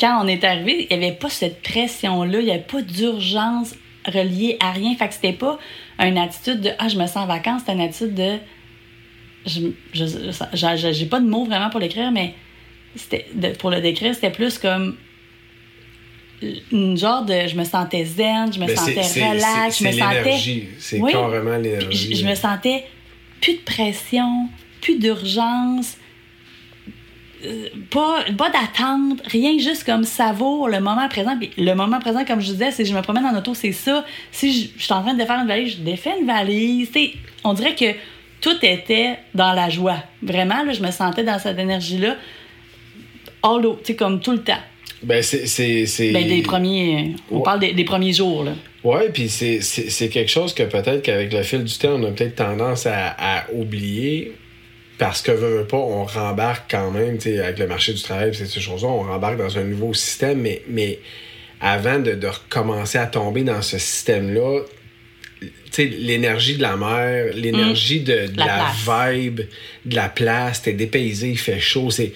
quand on est arrivé il y avait pas cette pression là il y avait pas d'urgence reliée à rien fait que c'était pas une attitude de ah je me sens en vacances c'était une attitude de je, pas de mots vraiment pour l'écrire mais de- pour le décrire c'était plus comme une genre de je me sentais zen je me mais c'est, sentais relax c'est, je me sentais l'énergie. C'est Oui. carrément l'énergie. je, je me sentais plus de pression, plus d'urgence, euh, pas, pas d'attente, rien, juste comme savoure le moment présent. Puis le moment présent, comme je disais, c'est je me promène en auto, c'est ça. Si je, je suis en train de défaire une valise, je défais une valise. On dirait que tout était dans la joie. Vraiment, là, je me sentais dans cette énergie-là, all o- tu sais, comme tout le temps. Ben, c'est. Ben, les premiers, on Ouais. parle des, des premiers jours, là. Ouais, puis c'est, quelque chose que peut-être qu'avec le fil du temps, on a peut-être tendance à, à oublier parce que veut, veut pas, on rembarque quand même, tu sais, avec le marché du travail, ces choses-là, on rembarque dans un nouveau système, mais, mais avant de, de recommencer à tomber dans ce système-là, tu sais, l'énergie de la mer, l'énergie de, de La vibe, de la place, t'es dépaysé, il fait chaud, c'est.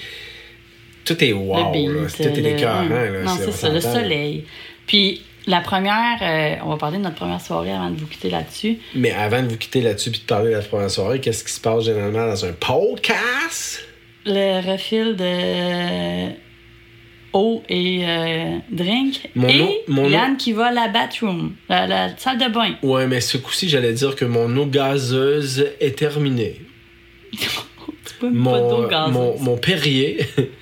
Tout est wow, le beat, là. Tout est le- écœurant, hum. là. Non, c'est ça, le soleil. Puis La première, euh, on va parler de notre première soirée avant de vous quitter là-dessus. Mais avant de vous quitter là-dessus puis de parler de la première soirée, qu'est-ce qui se passe généralement dans un podcast? Le refil de eau et euh, drink. Mon et mon Yann qui va à la bathroom, la, la salle de bain. Ouais, mais ce coup-ci, j'allais dire que mon eau gazeuse est terminée. pas Mon, gazeuse. mon, mon Perrier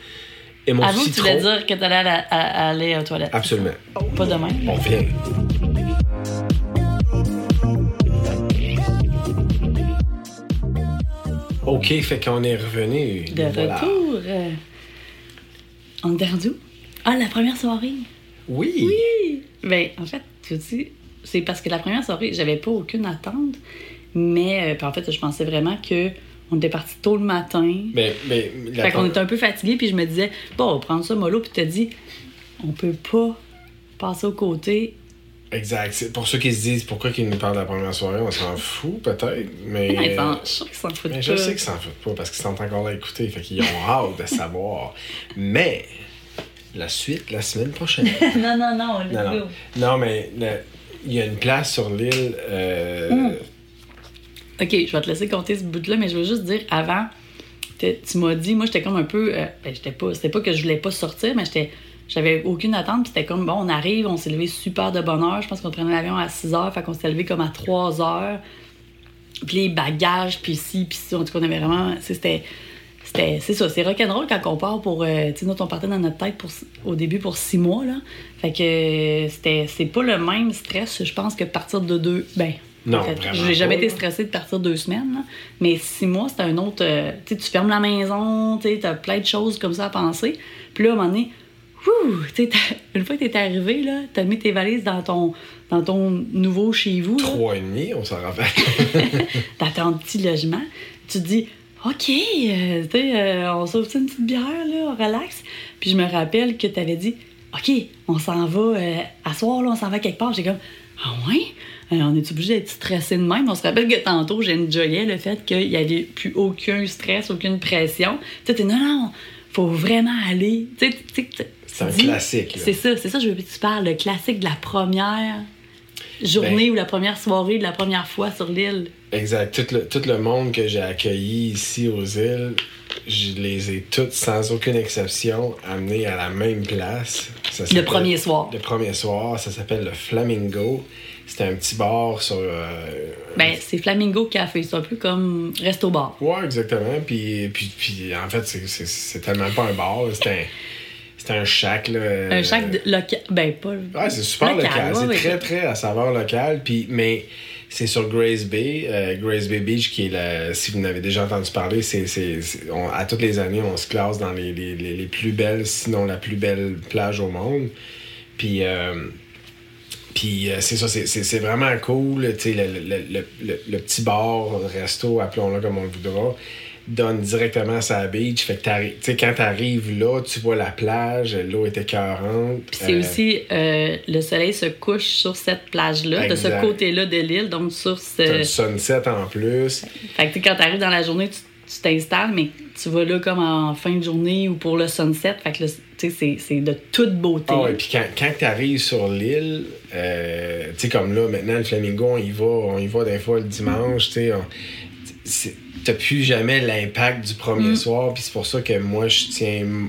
et mon Avoue que tu voulais dire que t'allais à la- à- à aller aux toilettes. Absolument. Pas demain. On vient. OK, fait qu'on est revenu. De Voilà. retour. euh, en Dardou. Ah, la première soirée. Oui. Oui! Ben, en fait, tu dis, c'est parce que la première soirée, j'avais pas aucune attente. Mais, euh, en fait, je pensais vraiment que on était parti tôt le matin. Mais, mais la fait qu'on était un peu fatigué, puis je me disais, bon, on va prendre ça mollo, puis t'as dit, on peut pas passer au côté. Exact. C'est pour ceux qui se disent pourquoi qu'ils nous parlent de la première soirée, on s'en fout peut-être. Mais. Mais ils s'en- je sûre qu'ils s'en foutent mais pas. je sais qu'ils s'en foutent pas parce qu'ils sont encore là à écouter. Fait qu'ils ont hâte de savoir. Mais la suite la semaine prochaine. non, non, non, Non, non. Non, mais il y a une place sur l'île. euh, Mm. Ok, je vais te laisser compter ce bout-là, mais je veux juste dire, avant, tu m'as dit, moi, j'étais comme un peu. euh, ben, j'étais pas. C'était pas que je voulais pas sortir, mais j'étais. J'avais aucune attente, puis c'était comme, bon, on arrive, on s'est levé super de bonne heure. Je pense qu'on prenait l'avion à 6 heures, fait qu'on s'est levé comme à 3 heures. Puis les bagages, puis ci, puis ça. En tout cas, on avait vraiment. C'était. C'était, c'est ça, c'est rock'n'roll quand on part pour. euh, tu sais, nous, on partait dans notre tête pour, au début pour six mois, là. Fait que c'était, c'est pas le même stress, je pense, que partir de deux. Ben, Non, fait, vraiment j'ai jamais été stressée de partir deux semaines, là. mais six mois, c'était un autre. euh, tu sais, tu fermes la maison, tu t'as plein de choses comme ça à penser. Puis là, à un moment donné, ouh, une fois que t'es arrivé, là, t'as mis tes valises dans ton, dans ton nouveau chez vous. Trois et demi, on s'en rappelle. dans ton petit logement, tu te dis, OK, euh, tu sais, euh, on sauve une petite bière, là, on relaxe? Puis je me rappelle que tu avais dit, OK, on s'en va, euh, à soir, là, on s'en va quelque part. J'ai comme, ah ouais? Euh, on est obligé d'être stressé de même. On se rappelle que tantôt, j'enjoyais le fait qu'il n'y avait plus aucun stress, aucune pression. Tu sais, non, non, faut vraiment aller. Tu sais, C'est un classique. C'est ça, c'est ça, je veux que tu parles, le classique de la première journée Ben- ou la première soirée de la première fois sur l'île. Exact. Tout le, tout le monde que j'ai accueilli ici aux îles, je les ai toutes, sans aucune exception, amenés à la même place. Ça Le premier soir. Le premier soir, ça s'appelle le Flamingo. C'était un petit bar sur. euh, Ben, c'est Flamingo Café. C'est un peu comme resto-bar. Ouais, exactement. Puis, puis, puis en fait, c'est- c'est c'est tellement pas un bar. C'était un, c'était un shack. Là, Un chac de- local. Ben, pas. Ouais, c'est super Local, local. ouais, c'est ouais. très, très à saveur locale. Puis, mais c'est sur Grace Bay. euh, Grace Bay Beach, qui est la. Si vous n'avez déjà entendu parler, c'est, c'est, c'est- à toutes les années, on se classe dans les, les, les, les plus belles, sinon la plus belle plage au monde. Puis. euh, puis euh, c'est ça, c'est, vraiment cool. Tu sais, le, le, le, le, le petit bar, resto, appelons-le comme on le voudra, donne directement la beach. Fait que tu sais, quand t'arrives là, tu vois la plage, l'eau est écœurante. Puis c'est Euh, aussi. euh, le soleil se couche sur cette plage-là, de ce côté-là de l'île, donc sur ce. T'as le sunset en plus. Fait que quand t'arrives dans la journée, tu tu t'installes, mais tu vas là comme en fin de journée ou pour le sunset. Fait que sais, c'est- de toute beauté. Ah puis quand, quand tu arrives sur l'île, euh, tu sais, comme là, maintenant, le Flamingo, on y va, on y va des fois le dimanche, tu sais. T'as plus jamais l'impact du premier Mm. soir, puis c'est pour ça que moi, je tiens m-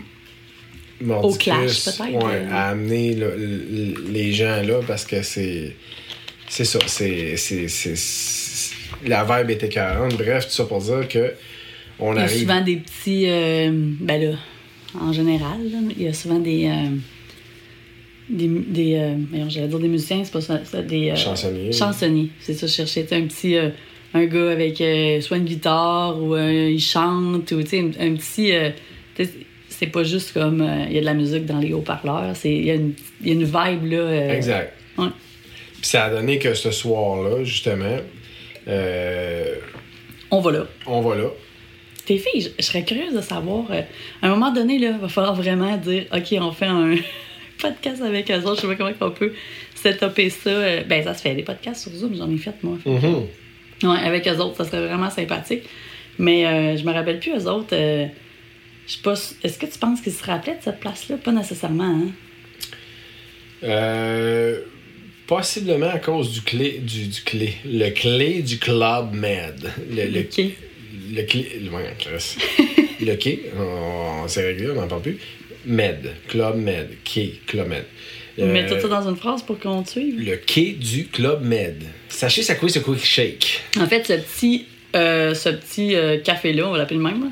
Au Mordicus, clash, peut-être, ouais, euh. à amener le- le- les gens là, parce que c'est. C'est ça, c'est. c'est- c'est- c'est- La vibe est écœurante. Bref, tout ça pour dire que. On Il y a arrive. souvent des petits. euh, ben là, en général, là, il y a souvent des. euh, des. des euh, j'allais dire des musiciens, c'est pas ça. ça, des, euh, Chansonniers. Chansonniers, c'est ça, je cherchais un petit. euh, un gars avec soit une guitare ou il chante ou tu sais, un, un petit. c'est pas juste comme il y a de la musique dans les haut-parleurs, il y, a une- y a une vibe là. Exact. ouais. Puis ça a donné que ce soir-là, justement, On va là. on va là. Tes filles, je, je serais curieuse de savoir. euh, à un moment donné, il va falloir vraiment dire OK, on fait un podcast avec eux autres. Je sais pas comment on peut setuper ça. euh, ben, ça se fait. Des podcasts sur Zoom, j'en ai fait, moi. Ouais, avec eux autres, ça serait vraiment sympathique. Mais euh, je me rappelle plus, eux autres. euh, je sais pas. Est-ce que tu penses qu'ils se rappelaient de cette place-là? Pas nécessairement, hein? Euh, Possiblement à cause du clé, du, du clé, le clé du Club Med. Le, le. Le clé, Chris. le quai, on, s'est réglé, on n'en parle plus. Med, Club Med, quai, Club Med. Euh, Mets tout ça dans une phrase pour qu'on te suive? Le quai du Club Med. Sachez ça quoi ce quick shake? En fait, ce petit, euh, ce petit euh, café-là, on va l'appeler le même, là,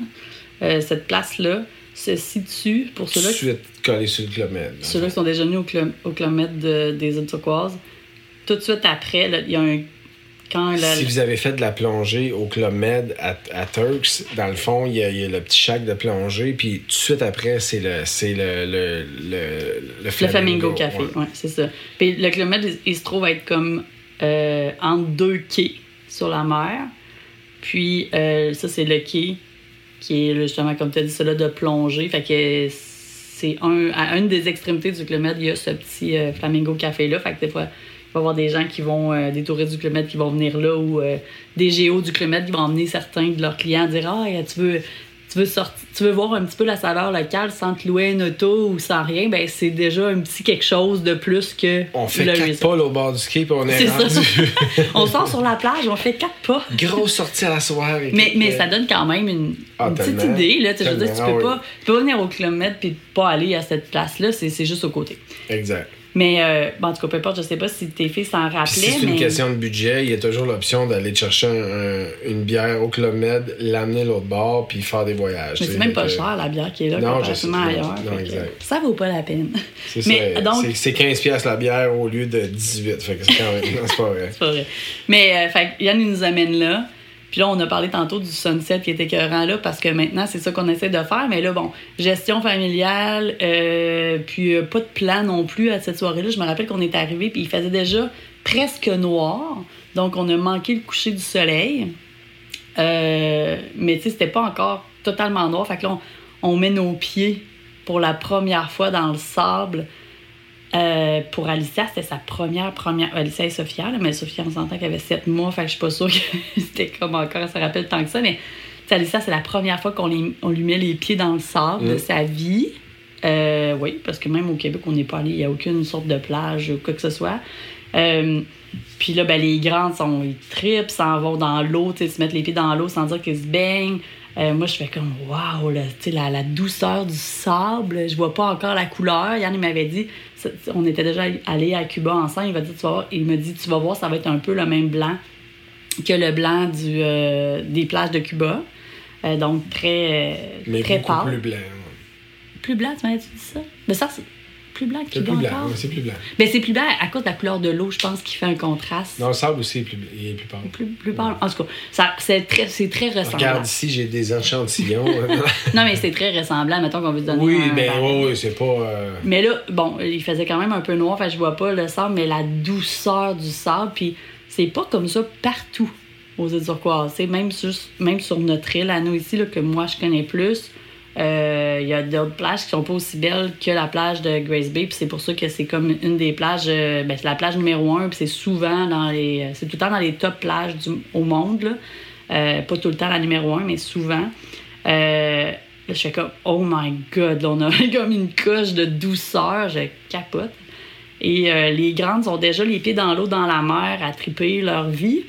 euh, cette place-là, se situe, pour Tout ceux-là suite collé sur le Club Med. Ceux-là qui sont déjà venus au, club, au Club Med de- des îles turquoises, tout de suite après, il y a un. Quand la- Si vous avez fait de la plongée au Club Med à, à Turks, dans le fond, il y, a, il y a le petit shack de plongée, puis tout de suite après, c'est le, c'est le, le, le, le Flamingo Café, ouais. ouais, c'est ça. Puis le Club Med, il, il se trouve être comme euh, entre deux quais sur la mer. Puis euh, ça, c'est le quai qui est justement, comme tu as dit, celui de plongée. Fait que c'est un, à une des extrémités du Club Med, il y a ce petit euh, Flamingo Café-là. Fait que des fois, va y avoir des gens qui vont, euh, des touristes du Med qui vont venir là ou euh, des géos du Med qui vont emmener certains de leurs clients dire Ah, tu veux. Tu veux, sortir, tu veux voir un petit peu la saveur locale sans te louer une auto ou sans rien, ben c'est déjà un petit quelque chose de plus que On fait le quatre resort. pas là, au bord du puis on est, C'est ça. rendu. on sort sur la plage, on fait quatre pas. Grosse sortie à la soirée. Mais, mais ça donne quand même une, Ah, une petite idée. Là, je veux dire, tu peux, pas, tu peux venir au kilomètre puis pas aller à cette place-là, c'est c'est juste au côté. Exact. Mais euh, bon, en tout cas, peu importe, je sais pas si tes filles s'en rappelaient. si c'est une mais... question de budget, il y a toujours l'option d'aller chercher un- un- une bière au Club Med, l'amener l'autre bord, puis faire des voyages. Mais c'est même pas que- cher la bière qui est là Non, comparativement ailleurs. non, exact. ça vaut pas la peine. C'est Mais ça, donc- c'est- c'est 15 piastres la bière au lieu de 18. Fait que c'est quand même... c'est pas vrai. C'est pas vrai. Mais euh, fait, Yann, il nous amène là. Puis là, on a parlé tantôt du sunset qui était écœurant là parce que maintenant, c'est ça qu'on essaie de faire. Mais là, bon, gestion familiale, euh, puis euh, pas de plan non plus à cette soirée-là. Je me rappelle qu'on est arrivé, puis il faisait déjà presque noir. Donc, on a manqué le coucher du soleil. Euh, mais tu sais, c'était pas encore totalement noir. Fait que là, on, on met nos pieds pour la première fois dans le sable. Euh, pour Alicia, c'était sa première, première. Alicia et Sophia, là, mais Sophia, on s'entend qu'elle avait 7 mois, fait que je suis pas sûre que c'était comme encore, elle se rappelle tant que ça, mais Alicia, c'est la première fois qu'on lui met les pieds dans le sable de sa vie. Euh, oui, parce que même au Québec, on n'est pas allé, il n'y a aucune sorte de plage ou quoi que ce soit. Euh, puis là, ben, les grandes, sont, ils tripent, s'en vont dans l'eau, sais, se mettent les pieds dans l'eau sans dire qu'ils se baignent. Euh, moi, je fais comme, waouh, là, tu sais, la, la douceur du sable, je vois pas encore la couleur. Yann, il m'avait dit, on était déjà allé à Cuba ensemble, il, va dire, tu vas voir- il me dit, tu vas voir, ça va être un peu le même blanc que le blanc du, euh, des plages de Cuba. Euh, donc, très, Mais très beaucoup pâle. plus blanc. Plus blanc, tu m'avais dit ça? Mais ça, c'est plus blanc plus blanc, ouais, c'est plus blanc. Mais c'est plus blanc à cause de la couleur de l'eau, je pense, qui fait un contraste. Non, le sable aussi est plus, il est plus pâle. Plus, plus pâle. En tout cas, c'est très, très ressemblant. Regarde ici, j'ai des échantillons. Non, mais c'est très ressemblant, mettons qu'on veut se donner oui, un mais oui, oui, c'est pas. euh, Mais là, bon, il faisait quand même un peu noir, fait je vois pas le sable, mais la douceur du sable, puis c'est pas comme ça partout aux îles turquoises. C'est même, juste, même sur notre île, à nous ici, là, que moi je connais plus, euh, il y a d'autres plages qui sont pas aussi belles que la plage de Grace Bay, puis c'est pour ça que c'est comme une des plages, euh, ben, c'est la plage numéro un, puis c'est souvent dans les, c'est tout le temps dans les top plages au monde, là. Euh, pas tout le temps la numéro un, mais souvent. Euh, là, je fais comme, oh my god, là, on a comme une coche de douceur, je capote. Et euh, les grandes sont déjà les pieds dans l'eau, dans la mer, à triper leur vie,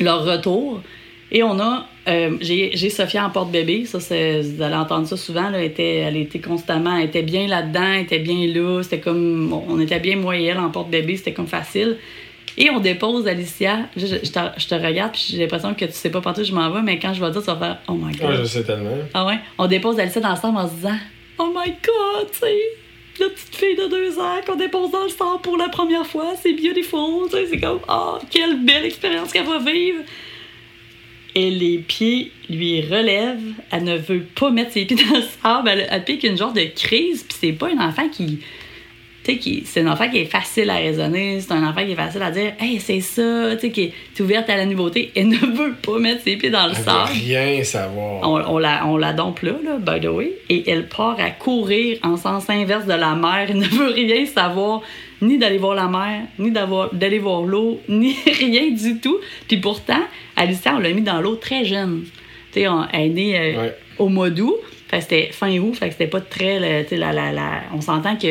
leur retour. Et on a, euh, j'ai j'ai Sophia en porte-bébé, ça, c'est- vous allez entendre ça souvent, là, elle, était, elle était constamment, elle était bien là-dedans, elle était bien là, c'était comme, on était bien moi et elle en porte-bébé, c'était comme facile. Et on dépose Alicia, je, je- je te, je te regarde, puis j'ai l'impression que tu sais pas partout où je m'en vais, mais quand je vais dire, tu vas faire, oh my god. Ah, je sais tellement. Ah ouais? On dépose Alicia dans le sable en se disant Oh my god, tu sais, la petite fille de deux ans qu'on dépose dans le sable pour la première fois, c'est beautiful, tu sais, c'est comme Oh, quelle belle expérience qu'elle va vivre! Et les pieds lui relèvent, elle ne veut pas mettre ses pieds dans le sable, elle, elle pique une genre de crise, puis c'est pas un enfant qui. Qui- c'est un enfant qui est facile à raisonner, c'est un enfant qui est facile à dire Hey, c'est ça, tu sais, qui est ouverte à la nouveauté, elle ne veut pas mettre ses pieds dans le Elle veut sable. rien savoir. On, on la, on la dompe là, là, by the way, et elle part à courir en sens inverse de la mer. Elle ne veut rien savoir, ni d'aller voir la mer, ni d'aller voir l'eau, ni rien du tout. Puis pourtant, Alicia, on l'a mis dans l'eau très jeune. Tu sais, elle est née euh, Ouais. au mois d'août, fait que c'était fin août, fait que c'était pas très. la, la, la- on s'entend que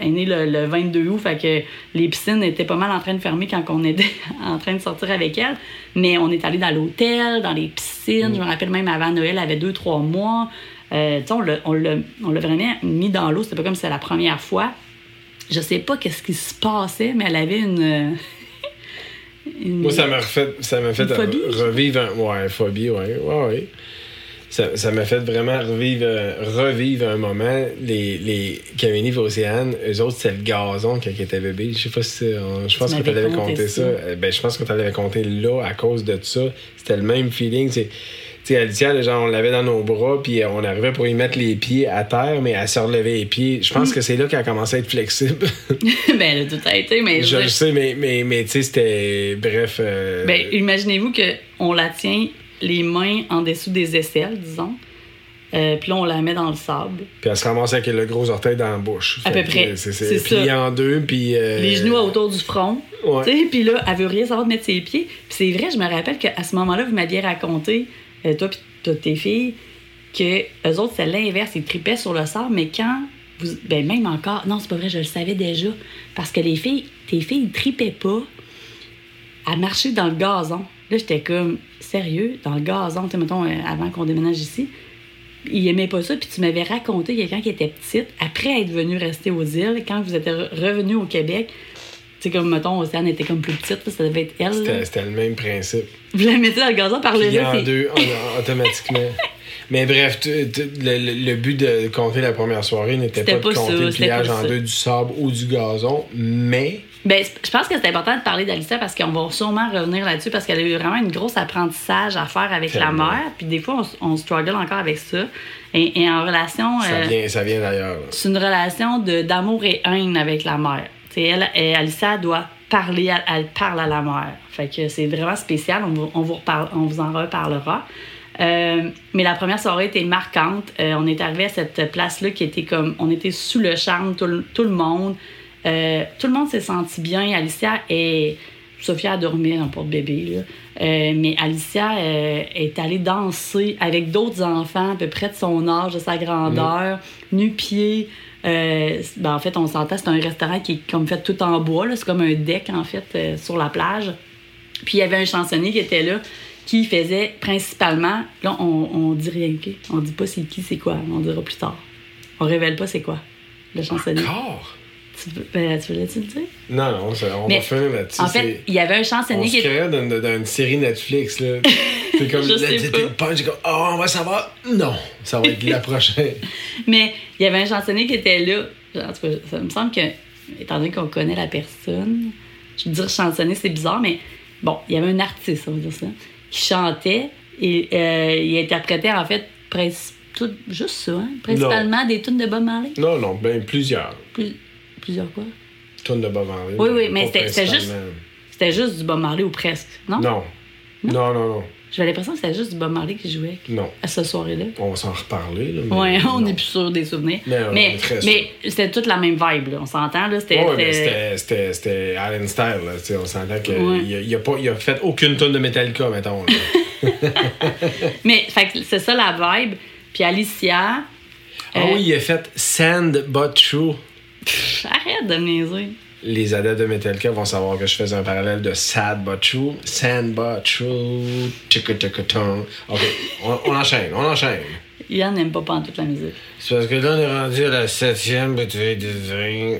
est née le, le 22 août, fait que les piscines étaient pas mal en train de fermer quand on était en train de sortir avec elle. Mais on est allé dans l'hôtel, dans les piscines. Je me rappelle même avant Noël, elle avait deux, trois mois. Euh, tu sais, on l'a- on l'a on l'a vraiment mis dans l'eau. C'était pas comme si c'était la première fois. Je sais pas qu'est-ce qui se passait, mais elle avait une. euh, une- Moi, ça m'a refait, ça m'a fait phobie? revivre un, ouais, phobie, ouais, ouais, ouais. Ça, m'a fait vraiment revivre, revivre un moment. Les, les Camini et Océane, eux autres, c'était le gazon quand ils étaient bébés. Je sais pas si c'est- on- je pense que tu conté compté ça. ça. Euh, Ben, je pense que tu l'avais compté là à cause de ça. C'était le même feeling. C'est, sais, Alicia, là, genre, on l'avait dans nos bras, puis euh, on arrivait pour y mettre les pieds à terre, mais elle se relevait les pieds. Je Mm. pense que c'est là qu'elle a commencé à être flexible. ben, elle a tout a été, mais. je je- sais, mais, mais, mais tu sais, c'était. Bref. euh, Ben, imaginez-vous qu'on la tient les mains en dessous des aisselles, disons. Euh, puis là, on la met dans le sable. Puis elle se ramasse avec le gros orteil dans la bouche. À Fait peu près. C'est, plié en deux, puis... euh, Les genoux autour du front. Puis là, elle veut rien savoir de mettre ses pieds. Puis c'est vrai, je me rappelle qu'à ce moment-là, vous m'aviez raconté, euh, toi toutes tes filles, que eux autres, c'est l'inverse. Ils tripaient sur le sable, mais quand. Vous, ben même encore. Non, c'est pas vrai, je le savais déjà. Parce que les filles, tes filles, ils tripaient pas à marcher dans le gazon. Là, j'étais comme, sérieux, dans le gazon, tu sais, mettons, euh, avant qu'on déménage ici. Ils aimaient pas ça, puis tu m'avais raconté quelqu'un qui était petite, après être venu rester aux îles, quand vous êtes re- revenu au Québec, sais, comme, mettons, Océane était comme plus petite, là, ça devait être elle. C'était, c'était le même principe. Vous la mettez dans le gazon par le en c'est- deux, en- automatiquement. Mais bref, tu- tu- le, le- le but de compter la première soirée n'était pas de compter ça, le pliage en ça. deux du sable ou du gazon, mais... Ben, c'est- je pense que c'est important de parler d'Alicia parce qu'on va sûrement revenir là-dessus parce qu'elle a eu vraiment une grosse apprentissage à faire avec la mère. Puis des fois, on, struggle encore avec ça. Et, et en relation. Ça euh, vient, ça vient d'ailleurs. c'est une relation de- d'amour et haine avec la mère. Elle, elle, Alicia doit parler, elle, elle parle à la mère. Fait que c'est vraiment spécial, on, vous- on, vous reparle- on vous en reparlera. Euh, mais la première soirée était marquante. Euh, on est arrivé à cette place-là qui était comme. On était sous le charme, tout le, tout le monde. Euh, tout le monde s'est senti bien. Alicia est. Sophia a dormi dans là. Euh, mais Alicia est allée danser avec d'autres enfants à peu près de son âge, de sa grandeur, nu-pied. Euh, ben, en fait, on s'entend, c'est un restaurant qui est comme fait tout en bois. C'est comme un deck, en fait, euh, sur la plage. Puis il y avait un chansonnier qui était là, qui faisait principalement. Là, on, on dit rien que. On dit pas c'est qui, c'est quoi. On dira plus tard. On révèle pas c'est quoi, le chansonnier. Tu, veux- ben, tu voulais-tu le dire? Non, non, on Mais, va finir là-dessus. En fait, il y avait un On chansonnier qui était. créait d'une, d'une série Netflix, là. C'est comme... T'es punch, comme, oh, on va savoir. Non, ça va être la prochaine. Mais il y avait un chansonnier qui était là. En tout cas, ça me semble que, étant donné qu'on connaît la personne, je veux dire chansonnier, c'est bizarre, mais bon, il y avait un artiste, on va dire ça, qui chantait et euh, il interprétait en fait princi- tout, juste ça, hein, principalement des tunes de Bob Marley. Non, non, ben plusieurs. Plus- plusieurs quoi? Tonnes de Bob Marley. Oui, oui, mais c'était- juste-. C'était juste du Bob Marley ou presque, non? Non. Non, non, non. J'avais l'impression que c'était juste du Bob Marley qui jouait Non. à cette soirée-là. On va s'en reparler, là. mais Ouais, on non. est plus sûr des souvenirs. Mais, euh, mais c'était toute la même vibe, là. On s'entend, là. C'était. Ouais, mais c'était- Allen Style, là. On s'entend qu'il Ouais. il a, pas, il a fait aucune tonne de Metallica, mettons. Mais c'est ça la vibe. Puis Alicia. Ah euh, oui, il a fait Sand But True. Arrête de me niaiser. Les adeptes de Metallica vont savoir que je faisais un parallèle de Sad But True. Sand But True. Tung. OK, on, on enchaîne, on enchaîne. Yann n'aime pas toute la musique. C'est parce que là, on est rendu à la septième bouteille de vin.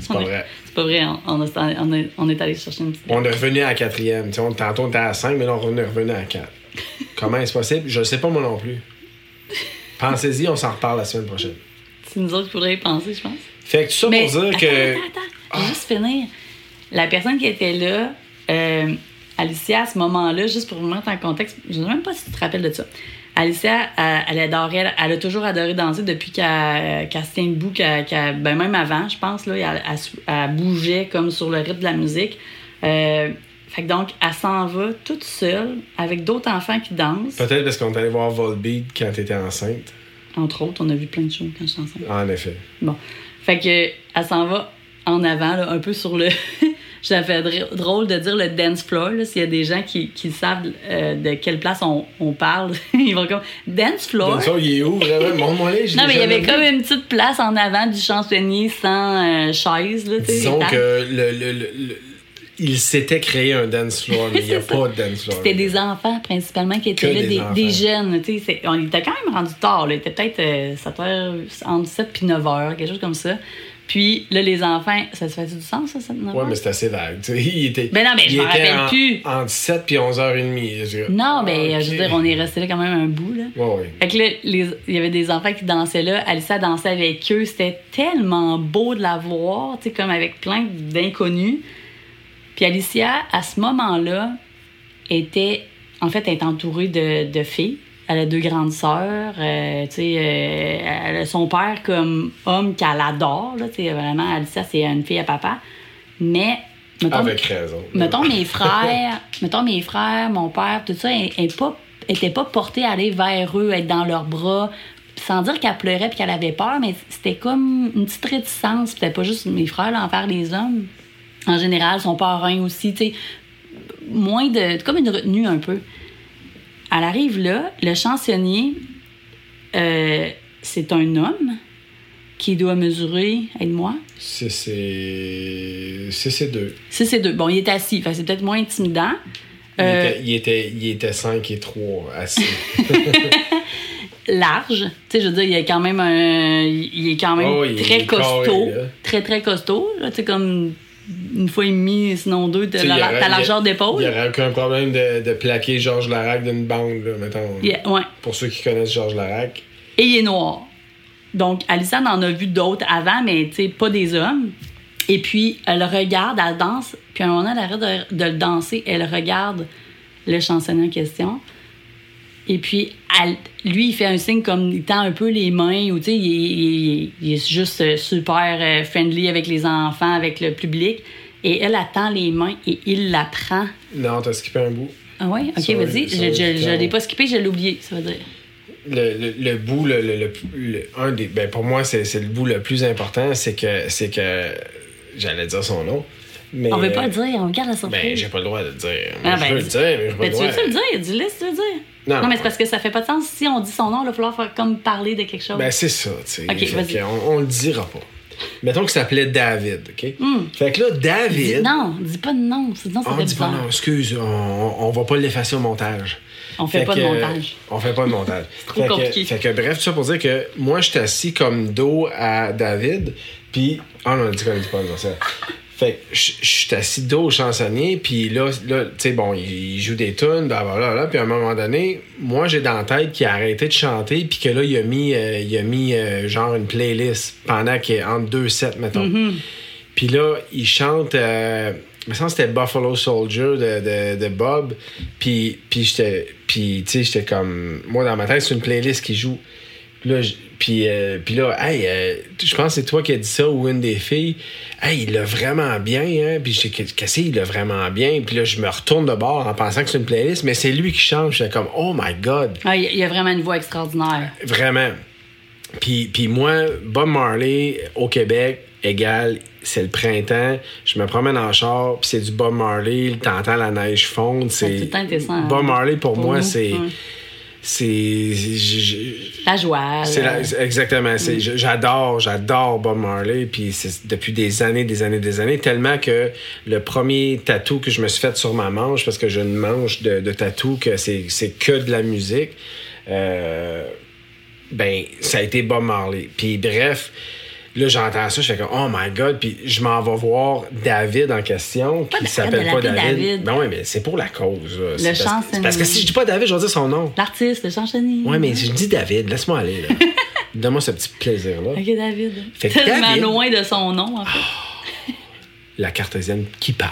C'est pas vrai. C'est pas vrai, on, est, on est allé chercher une petite. On est revenu à la quatrième. On, tantôt, on était à 5, mais là, on est revenu à 4. Comment est-ce possible? Je sais pas moi non plus. Pensez-y, on s'en reparle la semaine prochaine. C'est nous autres qu'il faudrait y penser, je pense. Fait que tout ça Mais pour dire attends, que. attends, attends. Je vais juste finir. La personne qui était là, euh, Alicia, à ce moment-là, juste pour vous mettre en contexte, je ne sais même pas si tu te rappelles de ça. Alicia, elle, elle adorait, elle a toujours adoré danser depuis qu'elle qu'elle se tient debout, qu'elle- ben même avant, je pense, là, elle, elle sou- elle bougeait comme sur le rythme de la musique. Euh, fait que donc, elle s'en va toute seule avec d'autres enfants qui dansent. Peut-être parce qu'on est allé voir Volbeat quand tu étais enceinte. Entre autres, on a vu plein de choses quand j'étais enceinte. En effet. Bon. Fait que elle s'en va en avant, là, un peu sur le. ça fait dr- drôle de dire le dance floor. S'il y a des gens qui, qui savent euh, de quelle place on, on parle, ils vont comme dance floor? Il est où, vraiment? Je Non, mais il y avait vu. comme une petite place en avant du chansonnier sans euh, chaise. Là, tu sais, Disons que le- le- il s'était créé un dance floor, mais il n'y a ça. pas de dance floor. C'était des enfants principalement qui étaient Que là, des des, des jeunes. tu sais, c'est- On était quand même rendu tard. Là. Il était peut-être euh, ça entre 7 et 9 heures, quelque chose comme ça. Puis là, les enfants, ça se fait du sens, ça, 7 9 Ouais, heures? mais c'est assez vague. tu sais. Il était, Ben non, mais je il m'en était rappelle en- plus. Entre 7 et 11h30. Non, mais je veux dire, on est resté là quand même un bout. Là. Ouais, ouais. Fait que là, les- il y avait des enfants qui dansaient là. Alicia dansait avec eux. C'était tellement beau de la voir, tu sais, comme avec plein d'inconnus. Puis Alicia, à ce moment-là, était, en fait, elle est entourée de, de filles. Elle a deux grandes sœurs. euh, tu sais, euh, elle a son père comme homme qu'elle adore. Là, tu sais, vraiment, Alicia, c'est une fille à papa. Mais, mettons, Avec raison. mettons mes frères, mettons mes frères, mon père, tout ça, elle, elle pas, était pas portée à aller vers eux, être dans leurs bras, sans dire qu'elle pleurait puis qu'elle avait peur, mais c'était comme une petite réticence. C'était pas juste mes frères là, envers les hommes. En général, son parrain aussi, tu sais, moins de, comme une retenue un peu. Elle arrive là, le chansonnier, euh, c'est un homme qui doit mesurer, aide-moi, C'est c'est c'est ces deux. c'est ces deux. Bon, il est assis, c'est peut-être moins intimidant. Il, Euh, était, il, était, il était 5 et 3 assis. large. Tu sais, je veux dire, il est quand même un. Il est quand même Oh, il est très carré, costaud. très, très costaud. Tu sais, comme une fois et demi, sinon deux, t'as la, ta largeur Il n'y d'épaule. aurait aucun problème de, de plaquer Georges Larac d'une bande, là, mettons. Yeah, ouais. Pour ceux qui connaissent Georges Larac. Et il est noir. Donc, Alissa en a vu d'autres avant, mais tu sais, pas des hommes. Et puis, elle regarde, elle danse, puis à un moment, elle arrête de, de le danser, elle regarde le chansonnier en question. Et puis, elle- lui, il fait un signe comme il tend un peu les mains, ou tu sais, il, il- il est juste euh, super euh, friendly avec les enfants, avec le public. Et elle attend les mains et il la prend. Non, t'as skippé un bout. Ah ouais? Ok, vas-y. Je je- je clair. l'ai pas skippé, je l'ai oublié, ça veut dire. Le, le, le bout, le, le, un des, ben pour moi, c'est c'est le bout le plus important, c'est que, c'est que, j'allais dire son nom, mais... On veut pas le dire, on garde la surprise. Ben, j'ai pas le droit de le dire. Ah, je ben, veux le dire, mais j'ai pas Ben, le tu droit. veux-tu le dire? Dis-le si tu veux le dire. Non, Non, mais c'est parce que ça fait pas de sens. Si on dit son nom, il va falloir faire comme parler de quelque chose. Ben, c'est ça, tu sais. Ok, Fait vas-y. que on, on le dira pas. Mettons qu'il s'appelait David, OK? Fait que là, Dis- David... non, dis pas de nom, sinon ça On fait dit pas bizarre. non, excuse, on, on va pas l'effacer au montage. On fait pas de montage. On fait pas de montage. trop fait que- compliqué. fait que bref, tout ça pour dire que moi, j'étais assis comme dos à David, puis... Ah non, on dit qu'on dit pas, non, ça. Fait que je je suis assis dos au chansonnier, puis là, là tu sais, bon, il joue des tunes, blablabla, puis à un moment donné, moi, j'ai dans la tête qu'il a arrêté de chanter, puis que là, il a mis, euh, il a mis euh, genre une playlist pendant qu'il est entre deux sets, mettons. Mm-hmm. Puis là, il chante. Euh, il me semble c'était Buffalo Soldier de, de, de Bob. Puis, puis tu sais, j'étais comme. Moi, dans ma tête, c'est une playlist qui joue. Là, puis, euh, puis là, hey, euh, je pense que c'est toi qui as dit ça ou une des filles. Hey, il l'a vraiment bien, hein. Puis j'étais, qu'est-ce qu'il l'a vraiment bien. Puis là, je me retourne de bord en pensant que c'est une playlist, mais c'est lui qui chante. J'étais comme, oh my God. Ah, il il a vraiment une voix extraordinaire. Vraiment. Puis, puis moi, Bob Marley au Québec, égal, c'est le printemps. Je me promène en char, puis c'est du Bob Marley. T'entends la neige fondre. C'est hein, Bob Marley pour, pour moi, c'est. C'est je- je- La joie. la- exactement. Mm. je- J'adore, j'adore Bob Marley. Puis c'est depuis des années, des années, des années. Tellement que le premier tatou que je me suis fait sur ma manche, parce que j'ai une manche de, de tatou que c'est c'est que de la musique, euh, ben, ça a été Bob Marley. Puis bref, là, j'entends ça, je fais comme, oh my god. Puis je m'en vais voir David en question, qui s'appelle pas David. David. Ben oui, mais c'est pour la cause. là. C'est parce-. Parce que si je dis pas David, je vais dire son nom. L'artiste, le chansonnier. Ouais, mais je dis David, laisse-moi aller, là. Donne-moi ce petit plaisir-là. Ok, David. Fait que Tellement David- loin de son nom, en fait. La cartésienne qui parle.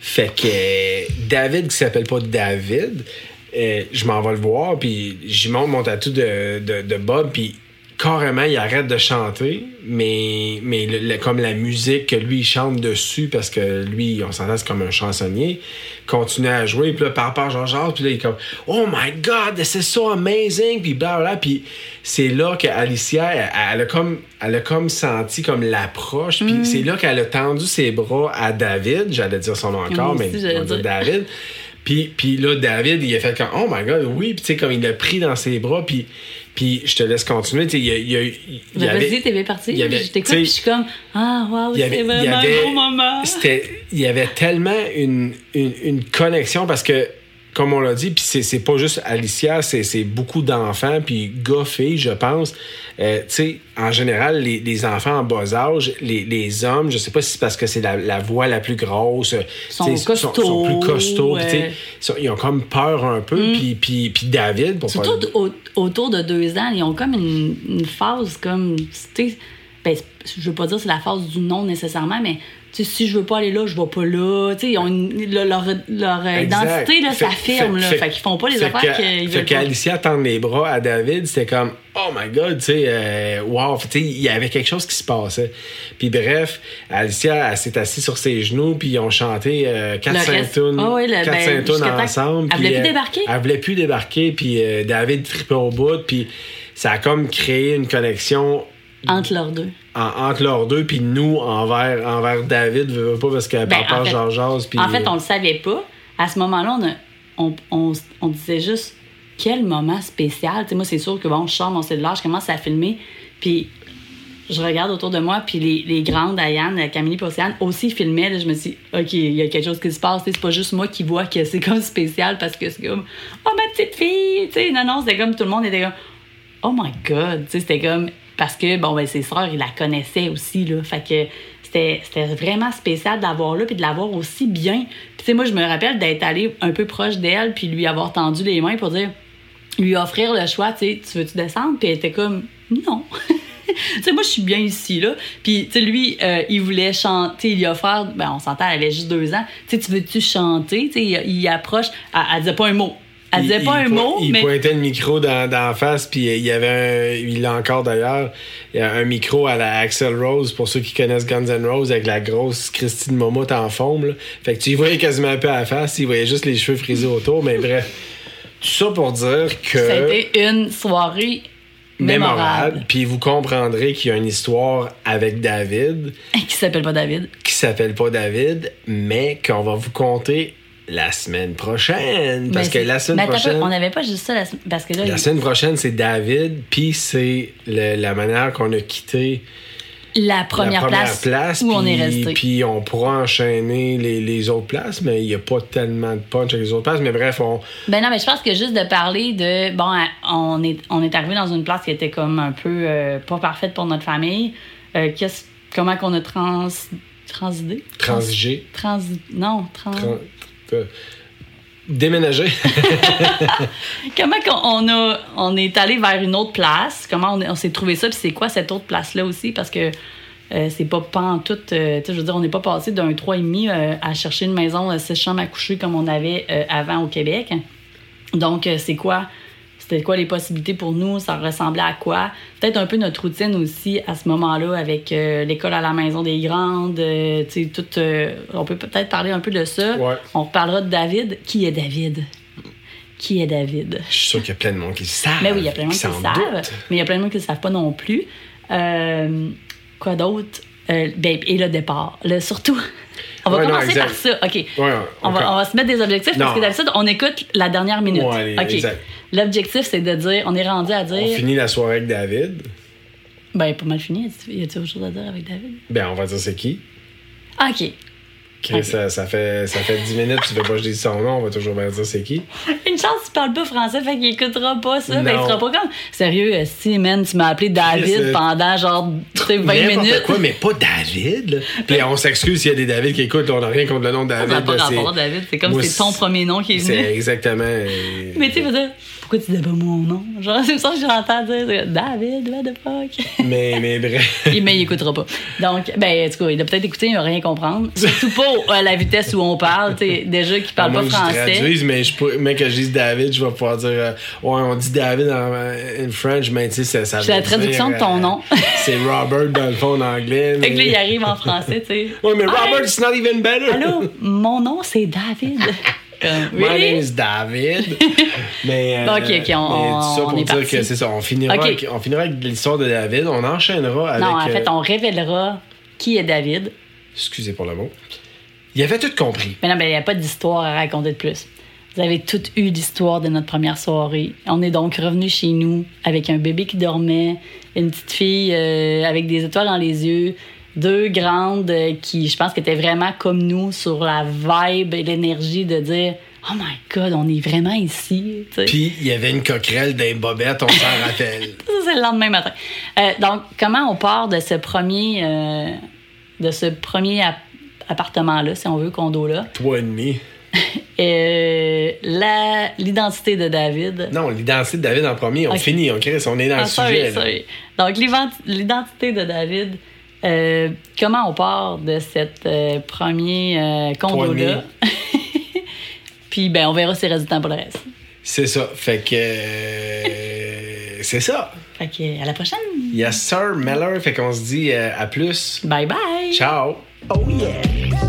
fait que euh, David, qui s'appelle pas David, euh, je m'en vais le voir, puis j'y montre mon tatou de, de, de Bob, puis carrément, il arrête de chanter, mais, mais le- le- comme la musique que lui, il chante dessus, parce que lui, on s'entend, c'est comme un chansonnier, continue à jouer, puis là, par rapport à Jean-Jacques, puis là, il est comme « Oh my God, this is so amazing! » Puis blablabla, puis c'est là qu'Alicia, elle, elle a comme, elle a comme senti comme l'approche, Mm. puis c'est là qu'elle a tendu ses bras à David, j'allais dire son nom encore, mais on va dire dire. David. Puis, puis là, David, il a fait comme, oh my god, oui. Puis tu sais, comme il l'a pris dans ses bras. Puis, puis je te laisse continuer. Il y a. Y a- y Mais avait- Vas-y, t'es bien parti. y avait- je t'écoute, puis je suis comme Ah, waouh, y y vraiment un beau moment. c'était- il y avait tellement une, une, une connexion parce que, comme on l'a dit, puis c'est, pas juste Alicia, c'est, beaucoup d'enfants, puis gars, filles, je pense. Euh, tu sais, en général, les, les enfants en bas âge, les, les hommes, je sais pas si c'est parce que c'est la, la voix la plus grosse, euh, Sont sont, plus costauds, ouais. ils ont comme peur un peu, puis, puis, puis David, pour Surtout au- autour de deux ans, ils ont comme une, une phase comme. Tu sais, ben, je veux pas dire c'est la phase du non nécessairement, mais si je veux pas aller là, je vais pas là. Ils ont une- leur, identité, là, Fait- s'affirme. fait-. Fait qu'ils font pas les fait affaires qu'ils Fait veulent pas. qu'Alicia tendre les bras à David, c'était comme Oh my god, tu sais, euh, wow, il y avait quelque chose qui se passait. Puis bref, Alicia, elle s'est assise sur ses genoux, puis ils ont chanté euh, Le 4-5 reste- tunes, Ah ouais, le- 4-5 ben, tunes ensemble. Elle voulait plus euh, débarquer? Elle voulait plus débarquer, puis euh, David tripait au bout, puis ça a comme créé une connexion Entre leurs deux. En- entre leurs deux, puis nous envers, envers David, veux, veux pas, parce qu'elle Ben, parle en fait-. En fait, on le savait pas. À ce moment-là, on, on, on, on disait juste quel moment spécial. Tu sais, moi, c'est sûr que bon, je sors mon cellulaire, je commence à filmer, puis je regarde autour de moi, puis les, les grandes, Diane, Camille et Océane, aussi filmaient. là, je me suis dit, OK, il y a quelque chose qui se passe. C'est pas juste moi qui vois que c'est comme spécial parce que c'est comme, oh, ma petite fille. Non, non, c'était comme tout le monde était comme, oh my God. C'était comme, parce que, bon, ben, ses sœurs, ils la connaissaient aussi, là. Fait que c'était vraiment spécial d'avoir là, puis de l'avoir aussi bien. Puis, moi, je me rappelle d'être allée un peu proche d'elle, puis lui avoir tendu les mains pour dire, lui offrir le choix, tu sais, tu veux-tu descendre? Puis elle était comme, non. tu sais, moi, je suis bien ici, là. Puis, tu lui, euh, il voulait chanter, il a offert, ben, on s'entend, elle avait juste deux ans. Tu veux-tu chanter? Tu il approche, elle, elle disait pas un mot. Elle disait Il- pas il un po- mot, il mais. pointait le micro dans, dans la face, puis il y avait un. Il l'a encore d'ailleurs. Il y a un micro à la Axel Rose, pour ceux qui connaissent Guns N' Roses, avec la grosse Christine Momotte en forme. là. Fait que tu y voyais quasiment un peu à la face, il voyait juste les cheveux frisés autour, mais bref. Tout ça pour dire que. Ça a été une soirée mémorable. Puis vous comprendrez qu'il y a une histoire avec David Qui s'appelle pas David. qui s'appelle pas David, mais qu'on va vous conter la semaine prochaine. Parce que la semaine prochaine. on n'avait pas juste ça la semaine. Parce que là, La il- semaine prochaine, c'est David, puis c'est la manière qu'on a quitté la première, la première place, place, où on est resté. Puis on pourra enchaîner les, les autres places, mais il n'y a pas tellement de punch avec les autres places. Mais bref, on, Ben non, mais je pense que juste de parler de. Bon, à- on est, on est arrivé dans une place qui était comme un peu euh, pas parfaite pour notre famille. Euh, qu'est-ce- comment qu'on a trans. Transidé? transiger, Trans. Non, trans. tran- euh, déménager. Comment on a, on est allé vers une autre place? Comment on, s'est trouvé ça? Puis c'est quoi cette autre place-là aussi? Parce que euh, c'est pas tout. euh, je veux dire, on n'est pas passé d'un 3,5 euh, à chercher une maison, euh, six chambres à coucher comme on avait euh, avant au Québec. Donc, euh, c'est quoi? C'était quoi les possibilités pour nous? Ça ressemblait à quoi? Peut-être un peu notre routine aussi à ce moment-là avec euh, l'école à la maison des grandes. euh, tu sais, tout, euh, on peut peut-être parler un peu de ça. Ouais. On reparlera de David. Qui est David? Qui est David? Je suis sûr qu'il y a plein de monde qui le savent. Mais oui, il y a plein de monde qui le savent, mais il y a plein de monde qui ne le savent pas non plus. Quoi d'autre? Ben, et le départ. Le, surtout, on va Ouais, commencer par ça. OK. Ouais, On va, on va se mettre des objectifs parce que d'habitude, on écoute la dernière minute. Ouais, allez, OK. exact. L'objectif, c'est de dire, on est rendu à On dire. finit la soirée avec David. Ben, pas mal fini. Y a-t-il autre chose à dire avec David? Ben, on va dire c'est qui? Ah, OK. Ça, ça fait, ça fait 10 minutes, tu veux pas que je dise son nom, on va toujours bien dire c'est qui. Une chance, tu parles pas français, fait qu'il écoutera pas ça. Ben, il sera pas comme. Sérieux, euh, si, man, tu m'as appelé David euh, pendant genre tu sais, 20 N'importe minutes. quoi, mais pas David. là. Puis on s'excuse s'il y a des David qui écoutent, on n'a rien contre le nom de David. Ça n'a pas rapport, c'est- David. C'est comme c'est ton c'est- premier nom qui est C'est venu. exactement. euh, Mais tu sais, je veux dire, pourquoi tu dis pas mon nom? Genre, c'est ça que j'entends dire. David, what the fuck? mais, mais bref. Et- mais il écoutera pas. Donc, ben, en tout cas, il a peut-être écouté, il va rien comprendre. Surtout pas à la vitesse où on parle, tu sais, déjà qui parle À pas que je français. traduise, mais je mais que je dise David, je vais pouvoir dire euh, Ouais, on dit David en in French, mais tu sais, ça, ça C'est la traduction dire, de ton euh, nom. c'est Robert dans le fond en anglais. Fait que là, mais- il arrive en français, tu sais. Ouais, mais. Robert, it's not even better. Allô, mon nom c'est David. Comme, My really? name is David. mais, euh, Ok, ok, on- mais tout ça on pour est dire parti. que c'est ça. On finira, Ok. avec, on finira avec l'histoire de David. On enchaînera avec. Non, en fait, euh, on révélera qui est David. Excusez pour le mot. Il avait tout compris. Mais non, mais il n'y a pas d'histoire à raconter de plus. Vous avez toutes eu l'histoire de notre première soirée. On est donc revenu chez nous avec un bébé qui dormait, une petite fille euh, avec des étoiles dans les yeux, deux grandes euh, qui, je pense, qui étaient vraiment comme nous sur la vibe et l'énergie de dire Oh my God, on est vraiment ici. Puis il y avait une coquerelle d'un bobette, on s'en rappelle. C'est le lendemain matin. Euh, donc, comment on part de ce premier, euh, de ce premier app- appartement-là, si on veut, condo-là? Toi et demi. Euh, la- L'identité de David. Non, l'identité de David en premier. On finit, on crée, on est dans Ah, le sorry, sujet. sorry. Donc, l'ident- l'identité de David. Euh, comment on part de cette euh, premier euh, condo-là? Puis, ben, on verra si il reste du temps pour le reste. C'est ça. Fait que. euh, c'est ça. Fait que, à la prochaine. Yes, sir, Meller. Fait qu'on se dit euh, à plus. Bye bye. Ciao. Oh yeah.